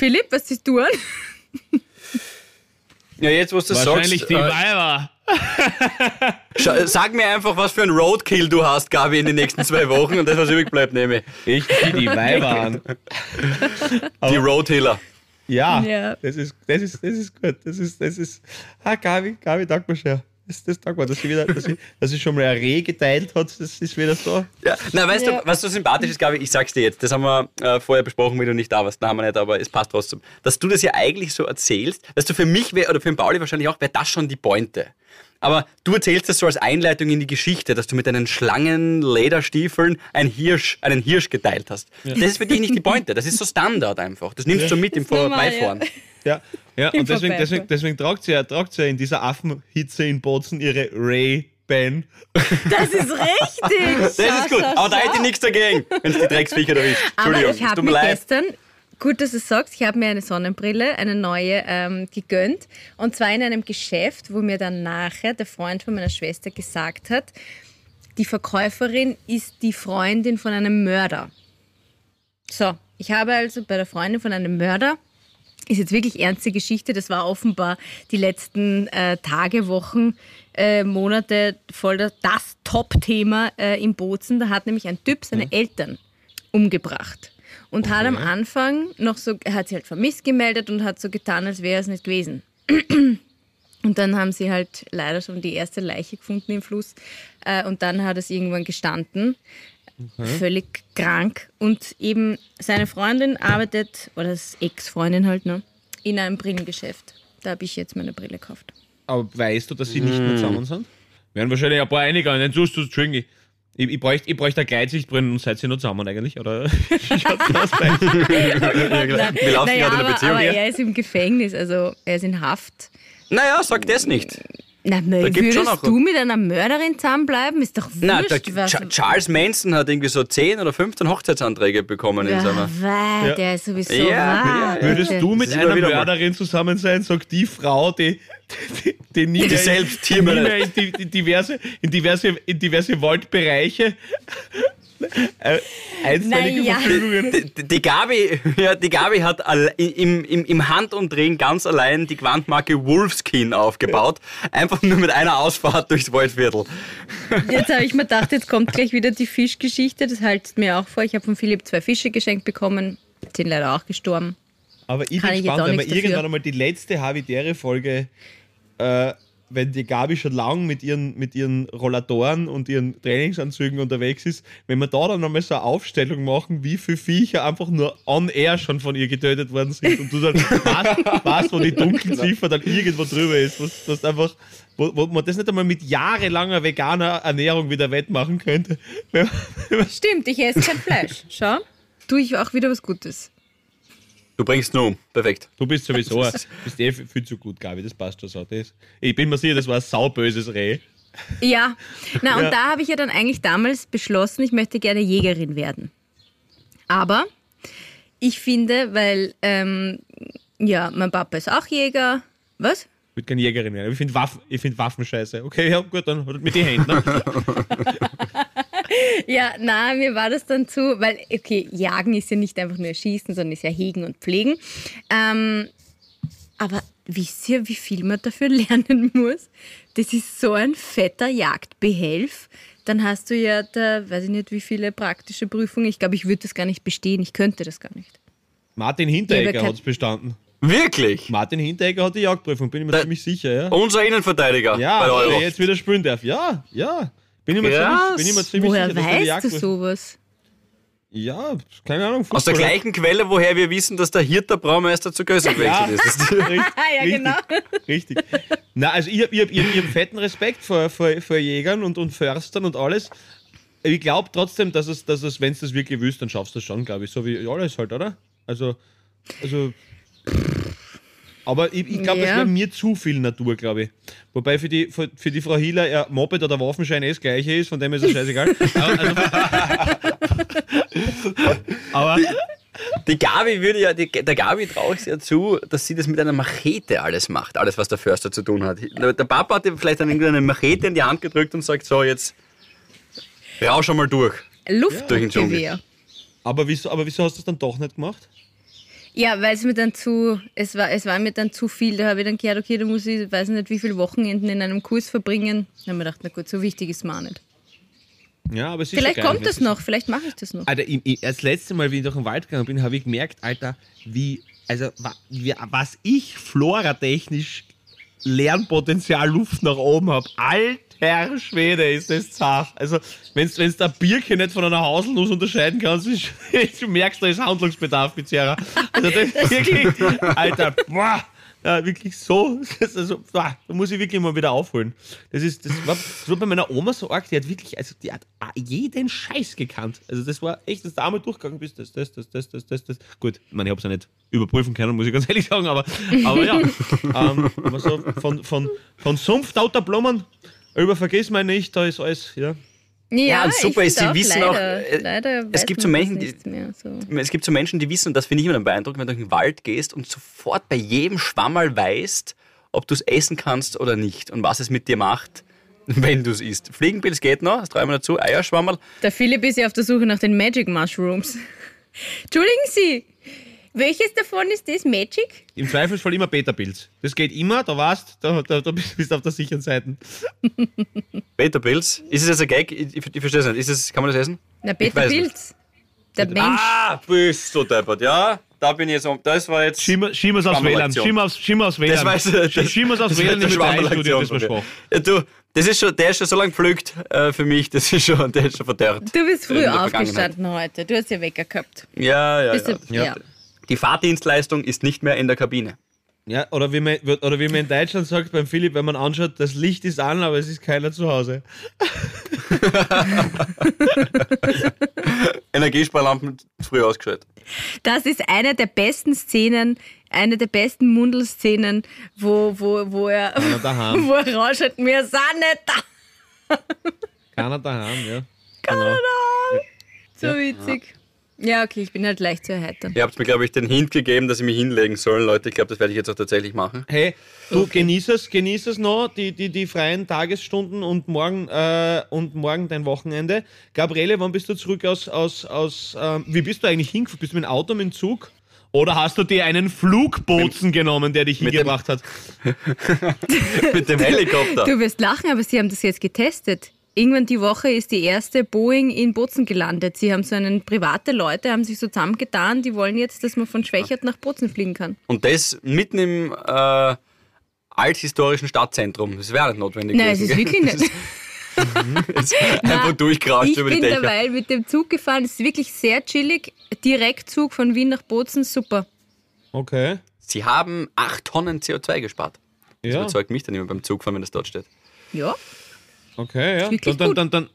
Philipp, was siehst du an? Ja, jetzt, was du Wahrscheinlich sagst, die äh, Weiber. sag mir einfach, was für ein Roadkill du hast, Gabi, in den nächsten zwei Wochen und das, was übrig bleibt, nehme ich. Ich zieh die Weiber <laughs> an. Die Roadhiller. Ja, Ja. Das, ist, das, ist, das ist gut. Das ist, das ist, ah, Gabi, Gabi, danke sehr. Das, das danke mir, dass sie, wieder, dass, sie, dass sie schon mal ein Reh geteilt hat, das ist wieder so. Ja, na, weißt Ja. du, was so sympathisch ist, Gabi? Ich sag's dir jetzt. Das haben wir äh, vorher besprochen, wie du nicht da warst. Na, haben wir nicht, aber es passt trotzdem. Dass du das ja eigentlich so erzählst, weißt du, für mich wär, oder für den Pauli wahrscheinlich auch, wäre das schon die Pointe. Aber du erzählst das so als Einleitung in die Geschichte, dass du mit deinen Schlangenlederstiefeln ein Hirsch, einen Hirsch geteilt hast. Das ist für dich nicht die Pointe. Das ist so Standard einfach. Das nimmst du mit im Vorbeifahren. Ja, ja und deswegen, deswegen, deswegen tragt sie ja, tragt sie ja in dieser Affenhitze in Bozen ihre Ray-Ban. Das ist richtig. Das ist gut. Aber da hätte ich nichts dagegen, wenn es die Drecksviecher erwischt. Aber Entschuldigung, ich habe tut mir mir leid. gestern gut, dass du es sagst. Ich habe mir eine Sonnenbrille, eine neue, ähm, gegönnt. Und zwar in einem Geschäft, wo mir dann nachher der Freund von meiner Schwester gesagt hat, die Verkäuferin ist die Freundin von einem Mörder. So, ich habe also bei der Freundin von einem Mörder, ist jetzt wirklich ernste Geschichte, das war offenbar die letzten äh, Tage, Wochen, äh, Monate voll das, das Top-Thema äh, im Bozen. Da hat nämlich ein Typ seine Eltern umgebracht. Und hat am Anfang noch so, er hat sie halt vermisst gemeldet und hat so getan, als wäre es nicht gewesen. <clears throat> Und dann haben sie halt leider schon die erste Leiche gefunden im Fluss. Äh, und dann hat es irgendwann gestanden. Völlig krank. Und eben seine Freundin arbeitet, oder das Ex-Freundin halt, ne, in einem Brillengeschäft. Da habe ich jetzt meine Brille gekauft. Aber weißt du, dass sie nicht mehr zusammen sind? Werden wahrscheinlich ein paar einiger. Nein, du, du, Entschuldigung. Ich, ich bräuchte ich bräuchte eine Gleitsichtbrille und seid ihr noch zusammen eigentlich? Oder? <laughs> <laughs> Wie läuft naja, gerade in der aber, Beziehung aber hier? er ist im Gefängnis, also er ist in Haft. Naja, sag das nicht. Na, gibt's schon würdest auch- du mit einer Mörderin zusammenbleiben? Ist doch wurscht. Na, der was, Cha- Charles Manson hat irgendwie so 10 oder 15 Hochzeitsanträge bekommen in ja, seiner. wei, Ja. der ist sowieso Ja, ja, Würdest du mit einer. Mörderin zusammen sein, sagt die Frau, die, die, die nie selbst die mehr in, die, die diverse, in, diverse, in diverse Waldbereiche einstweilige Naja. Verfügungen Die, die, Gabi, <laughs> ja, die Gabi hat im, im, im Handumdrehen ganz allein die Quantmarke Wolfskin aufgebaut. Einfach nur mit einer Ausfahrt durchs Waldviertel. <laughs> Jetzt habe ich mir gedacht, jetzt kommt gleich wieder die Fischgeschichte. Das haltet mir auch vor. Ich habe von Philipp zwei Fische geschenkt bekommen. Sind leider auch gestorben. Aber ich Kann bin ich gespannt, wenn wir dafür. irgendwann einmal die letzte Habitäre-Folge, äh, wenn die Gabi schon lang mit ihren, mit ihren Rollatoren und ihren Trainingsanzügen unterwegs ist, wenn wir da dann einmal so eine Aufstellung machen, wie viele Viecher einfach nur on air schon von ihr getötet worden sind und du dann <laughs> weißt, weißt wo die Dunkelziffer dann irgendwo drüber ist, was, was einfach, wo, wo man das nicht einmal mit jahrelanger veganer Ernährung wieder wettmachen könnte. <laughs> Stimmt, ich esse kein Fleisch. Schau, tue ich auch wieder was Gutes. Du bringst nur um. Perfekt. Du bist sowieso, <laughs> bist eh viel zu gut, Gabi, das passt schon so. Das, ich bin mir sicher, das war ein sauböses Reh. Ja, na und Ja. da habe ich ja dann eigentlich damals beschlossen, ich möchte gerne Jägerin werden. Aber ich finde, weil, ähm, ja, mein Papa ist auch Jäger. Was? Ich würde keine Jägerin werden. Ich finde Waffen, ich find Waffen scheiße. Okay, ja, gut, dann mit den Händen. Ne? <laughs> Ja, na, mir war das dann zu, weil, okay, Jagen ist ja nicht einfach nur Schießen, sondern ist ja Hegen und Pflegen. Ähm, aber wisst ihr, wie viel man dafür <laughs> lernen muss? Das ist so ein fetter Jagdbehelf. Dann hast du ja da, weiß ich nicht, wie viele praktische Prüfungen. Ich glaube, ich würde das gar nicht bestehen. Ich könnte das gar nicht. Martin Hinteregger hat es bestanden. Wirklich? Martin Hinteregger hat die Jagdprüfung, bin ich mir Da- ziemlich sicher, ja. Unser Innenverteidiger bei Ja, der der Euro. jetzt wieder spielen darf. Ja, ja. Bin ich mir Krass. ziemlich, bin ich mir ziemlich Woher sicher, dass der weißt du sowas? Ja, keine Ahnung. Aus der gleichen Quelle, woher wir wissen, dass der Hirter Braumeister zu Gösser Ja, gewechselt ist. <laughs> richtig, Ah, <laughs> ja, genau. Richtig. Na, also ich habe ich hab, ich hab, ich hab fetten Respekt vor, vor, vor Jägern und, und Förstern und alles. Ich glaube trotzdem, dass es, dass es wenn es das wirklich willst, dann schaffst du es schon, glaube ich. So wie alles halt, oder? Also, also. Aber ich, ich glaube, Ja. es wäre mir zu viel Natur, glaube ich. Wobei für die, für, für die Frau Hieler ja Moped oder Waffenschein eh das gleiche ist, von dem ist es scheißegal. <laughs> Aber, also, aber Die Gabi würde ja, die, der Gabi traue ich ja zu, dass sie das mit einer Machete alles macht, alles was der Förster zu tun hat. Der, der Papa hat ihr vielleicht dann irgendwie eine Machete in die Hand gedrückt und sagt, so jetzt rausch schon mal durch. Durch den Dschungel. Luftgewehr. Aber wieso, aber wieso hast du es dann doch nicht gemacht? Ja, weil es mir dann zu, es war, es war mir dann zu viel. Da habe ich dann gehört, okay, da muss ich, weiß nicht, wie viele Wochenenden in einem Kurs verbringen. Da habe ich mir gedacht, na gut, so wichtig ist mir auch nicht. Ja, aber es ist Vielleicht ja geil, kommt das noch, vielleicht mache ich das noch. Alter, ich, ich, das letzte Mal, wie ich durch den Wald gegangen bin, habe ich gemerkt, Alter, wie, also, was ich floratechnisch Lernpotenzial Luft nach oben habe. Alter Schwede, ist das zart. Also, wenn du der Birke nicht von einer Haselnuss unterscheiden kannst, <laughs> du merkst, da ist Handlungsbedarf, Pizzeria. Also, das ist wirklich, Alter, boah. Ja, wirklich so. Das also, boah, da muss ich wirklich mal wieder aufholen. Das, ist, das, war, das war bei meiner Oma so arg, die hat wirklich, also die hat jeden Scheiß gekannt. Also das war echt, dass du einmal durchgegangen bist, das, das, das, das, das, das, das. Gut, ich meine, ich habe es ja nicht überprüfen können, muss ich ganz ehrlich sagen, aber, aber ja. <laughs> ähm, so von, von, von Sumpf, Blumen, über Vergiss mal nicht, da ist alles, ja. Ja, und ich super ist, sie wissen auch, leider, äh, leider es gibt so Menschen, die- mehr, so. es gibt so Menschen, die wissen, und das finde ich immer beeindruckend, wenn du durch den Wald gehst und sofort bei jedem Schwammerl weißt, ob du es essen kannst oder nicht und was es mit dir macht, <laughs> wenn du es isst. Fliegenpilz geht noch, das ich mir dazu, Eierschwammerl. Der Philipp ist ja auf der Suche nach den Magic Mushrooms. <laughs> Entschuldigen Sie, welches davon ist das Magic? Im Zweifelsfall immer Beta-Pilz. Das geht immer, da warst, da, da, da bist du auf der sicheren Seite. <laughs> Beta-Pilz. Ist es jetzt ein Gag? Ich, ich, ich verstehe es nicht. Ist es, kann man das essen? Na, Ich Peter weiß nicht. Pilz. Der Mensch. Ah, bist du deppert, ja. Da bin ich jetzt, um- das war jetzt... Wir es aufs WLAN. Wir aufs WLAN. Das es aufs das WLAN der das mir. schwach. Ja, du, das ist schon, der ist schon so lange gepflückt äh, für mich, das ist schon, der ist schon verdorrt. Du bist früh der Vergangenheit. aufgestanden heute. Du hast ja Wecker gehabt. Ja, ja, Bist ja. du, ja. Die Fahrdienstleistung ist nicht mehr in der Kabine. Ja, oder wie, man, oder wie man in Deutschland sagt beim Philipp, wenn man anschaut, das Licht ist an, aber es ist keiner zu Hause. <laughs> Energiesparlampen früh ausgeschaltet. Das ist eine der besten Szenen, eine der besten Mundelszenen, wo, wo, wo er, Keiner daheim. <laughs> wo er rausschaut, wir sind nicht da. Keiner daheim, ja. Genau. So witzig. Ja, okay, ich bin halt leicht zu erheitern. Ihr habt mir, glaube ich, den Hint gegeben, dass ich mich hinlegen soll. Leute, ich glaube, das werde ich jetzt auch tatsächlich machen. Hey, du genieß es, genieß es noch, die, die, die freien Tagesstunden und morgen, äh, und morgen dein Wochenende. Gabriele, wann bist du zurück aus, aus, aus ähm, wie bist du eigentlich hingefahren? Bist du mit dem Auto, mit dem Zug? Oder hast du dir einen Flugbozen genommen, der dich mit hingebracht hat? <laughs> Mit dem Helikopter. Du wirst lachen, aber sie haben das jetzt getestet. Irgendwann die Woche ist die erste Boeing in Bozen gelandet. Sie haben so einen, private Leute haben sich so zusammengetan, die wollen jetzt, dass man von Schwächert nach Bozen fliegen kann. Und das mitten im äh, althistorischen Stadtzentrum. Das wäre nicht notwendig Nein, es ist gewesen, wirklich nicht. <laughs> Ist <laughs> einfach durchgerauscht Ich über die bin Dächer. derweil mit dem Zug gefahren. Es ist wirklich sehr chillig. Direktzug von Wien nach Bozen, super. Okay. Sie haben 8 Tonnen CO2 gespart. Das Ja, überzeugt mich dann immer beim Zugfahren, wenn das dort steht. Ja. Okay, ja. Dann, dann, dann, dann,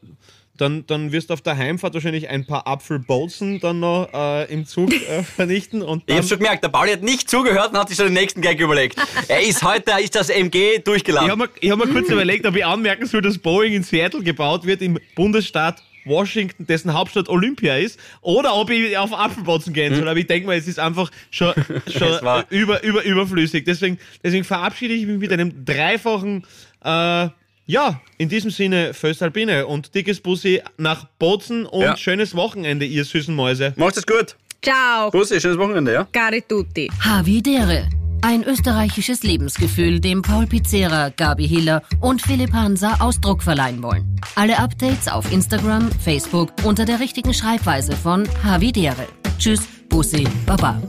dann, dann wirst du auf der Heimfahrt wahrscheinlich ein paar Apfelbolzen dann noch äh, im Zug äh, <laughs> vernichten und Ich habe schon gemerkt, der Pauli hat nicht zugehört und hat sich schon den nächsten Gag überlegt. <laughs> Er ist heute, ist das MG Ich durchgeladen. habe mir, ich hab mir kurz <laughs> überlegt, ob ich anmerken soll, dass Boeing in Seattle gebaut wird, im Bundesstaat Washington, dessen Hauptstadt Olympia ist, oder ob ich auf Apfelbotzen gehen soll. Aber ich denke mal, es ist einfach schon, schon über, über, überflüssig. Deswegen, deswegen verabschiede ich mich mit einem dreifachen, äh, ja, in diesem Sinne, Föstalpine und dickes Bussi nach Bozen und Ja. schönes Wochenende, ihr süßen Mäuse. Macht es gut. Ciao. Bussi, schönes Wochenende, ja? Cari tutti. Havidere. Ein österreichisches Lebensgefühl, dem Paul Pizzera, Gabi Hiller und Philipp Hansa Ausdruck verleihen wollen. Alle Updates auf Instagram, Facebook unter der richtigen Schreibweise von Havidere. Tschüss, Bussi, Baba.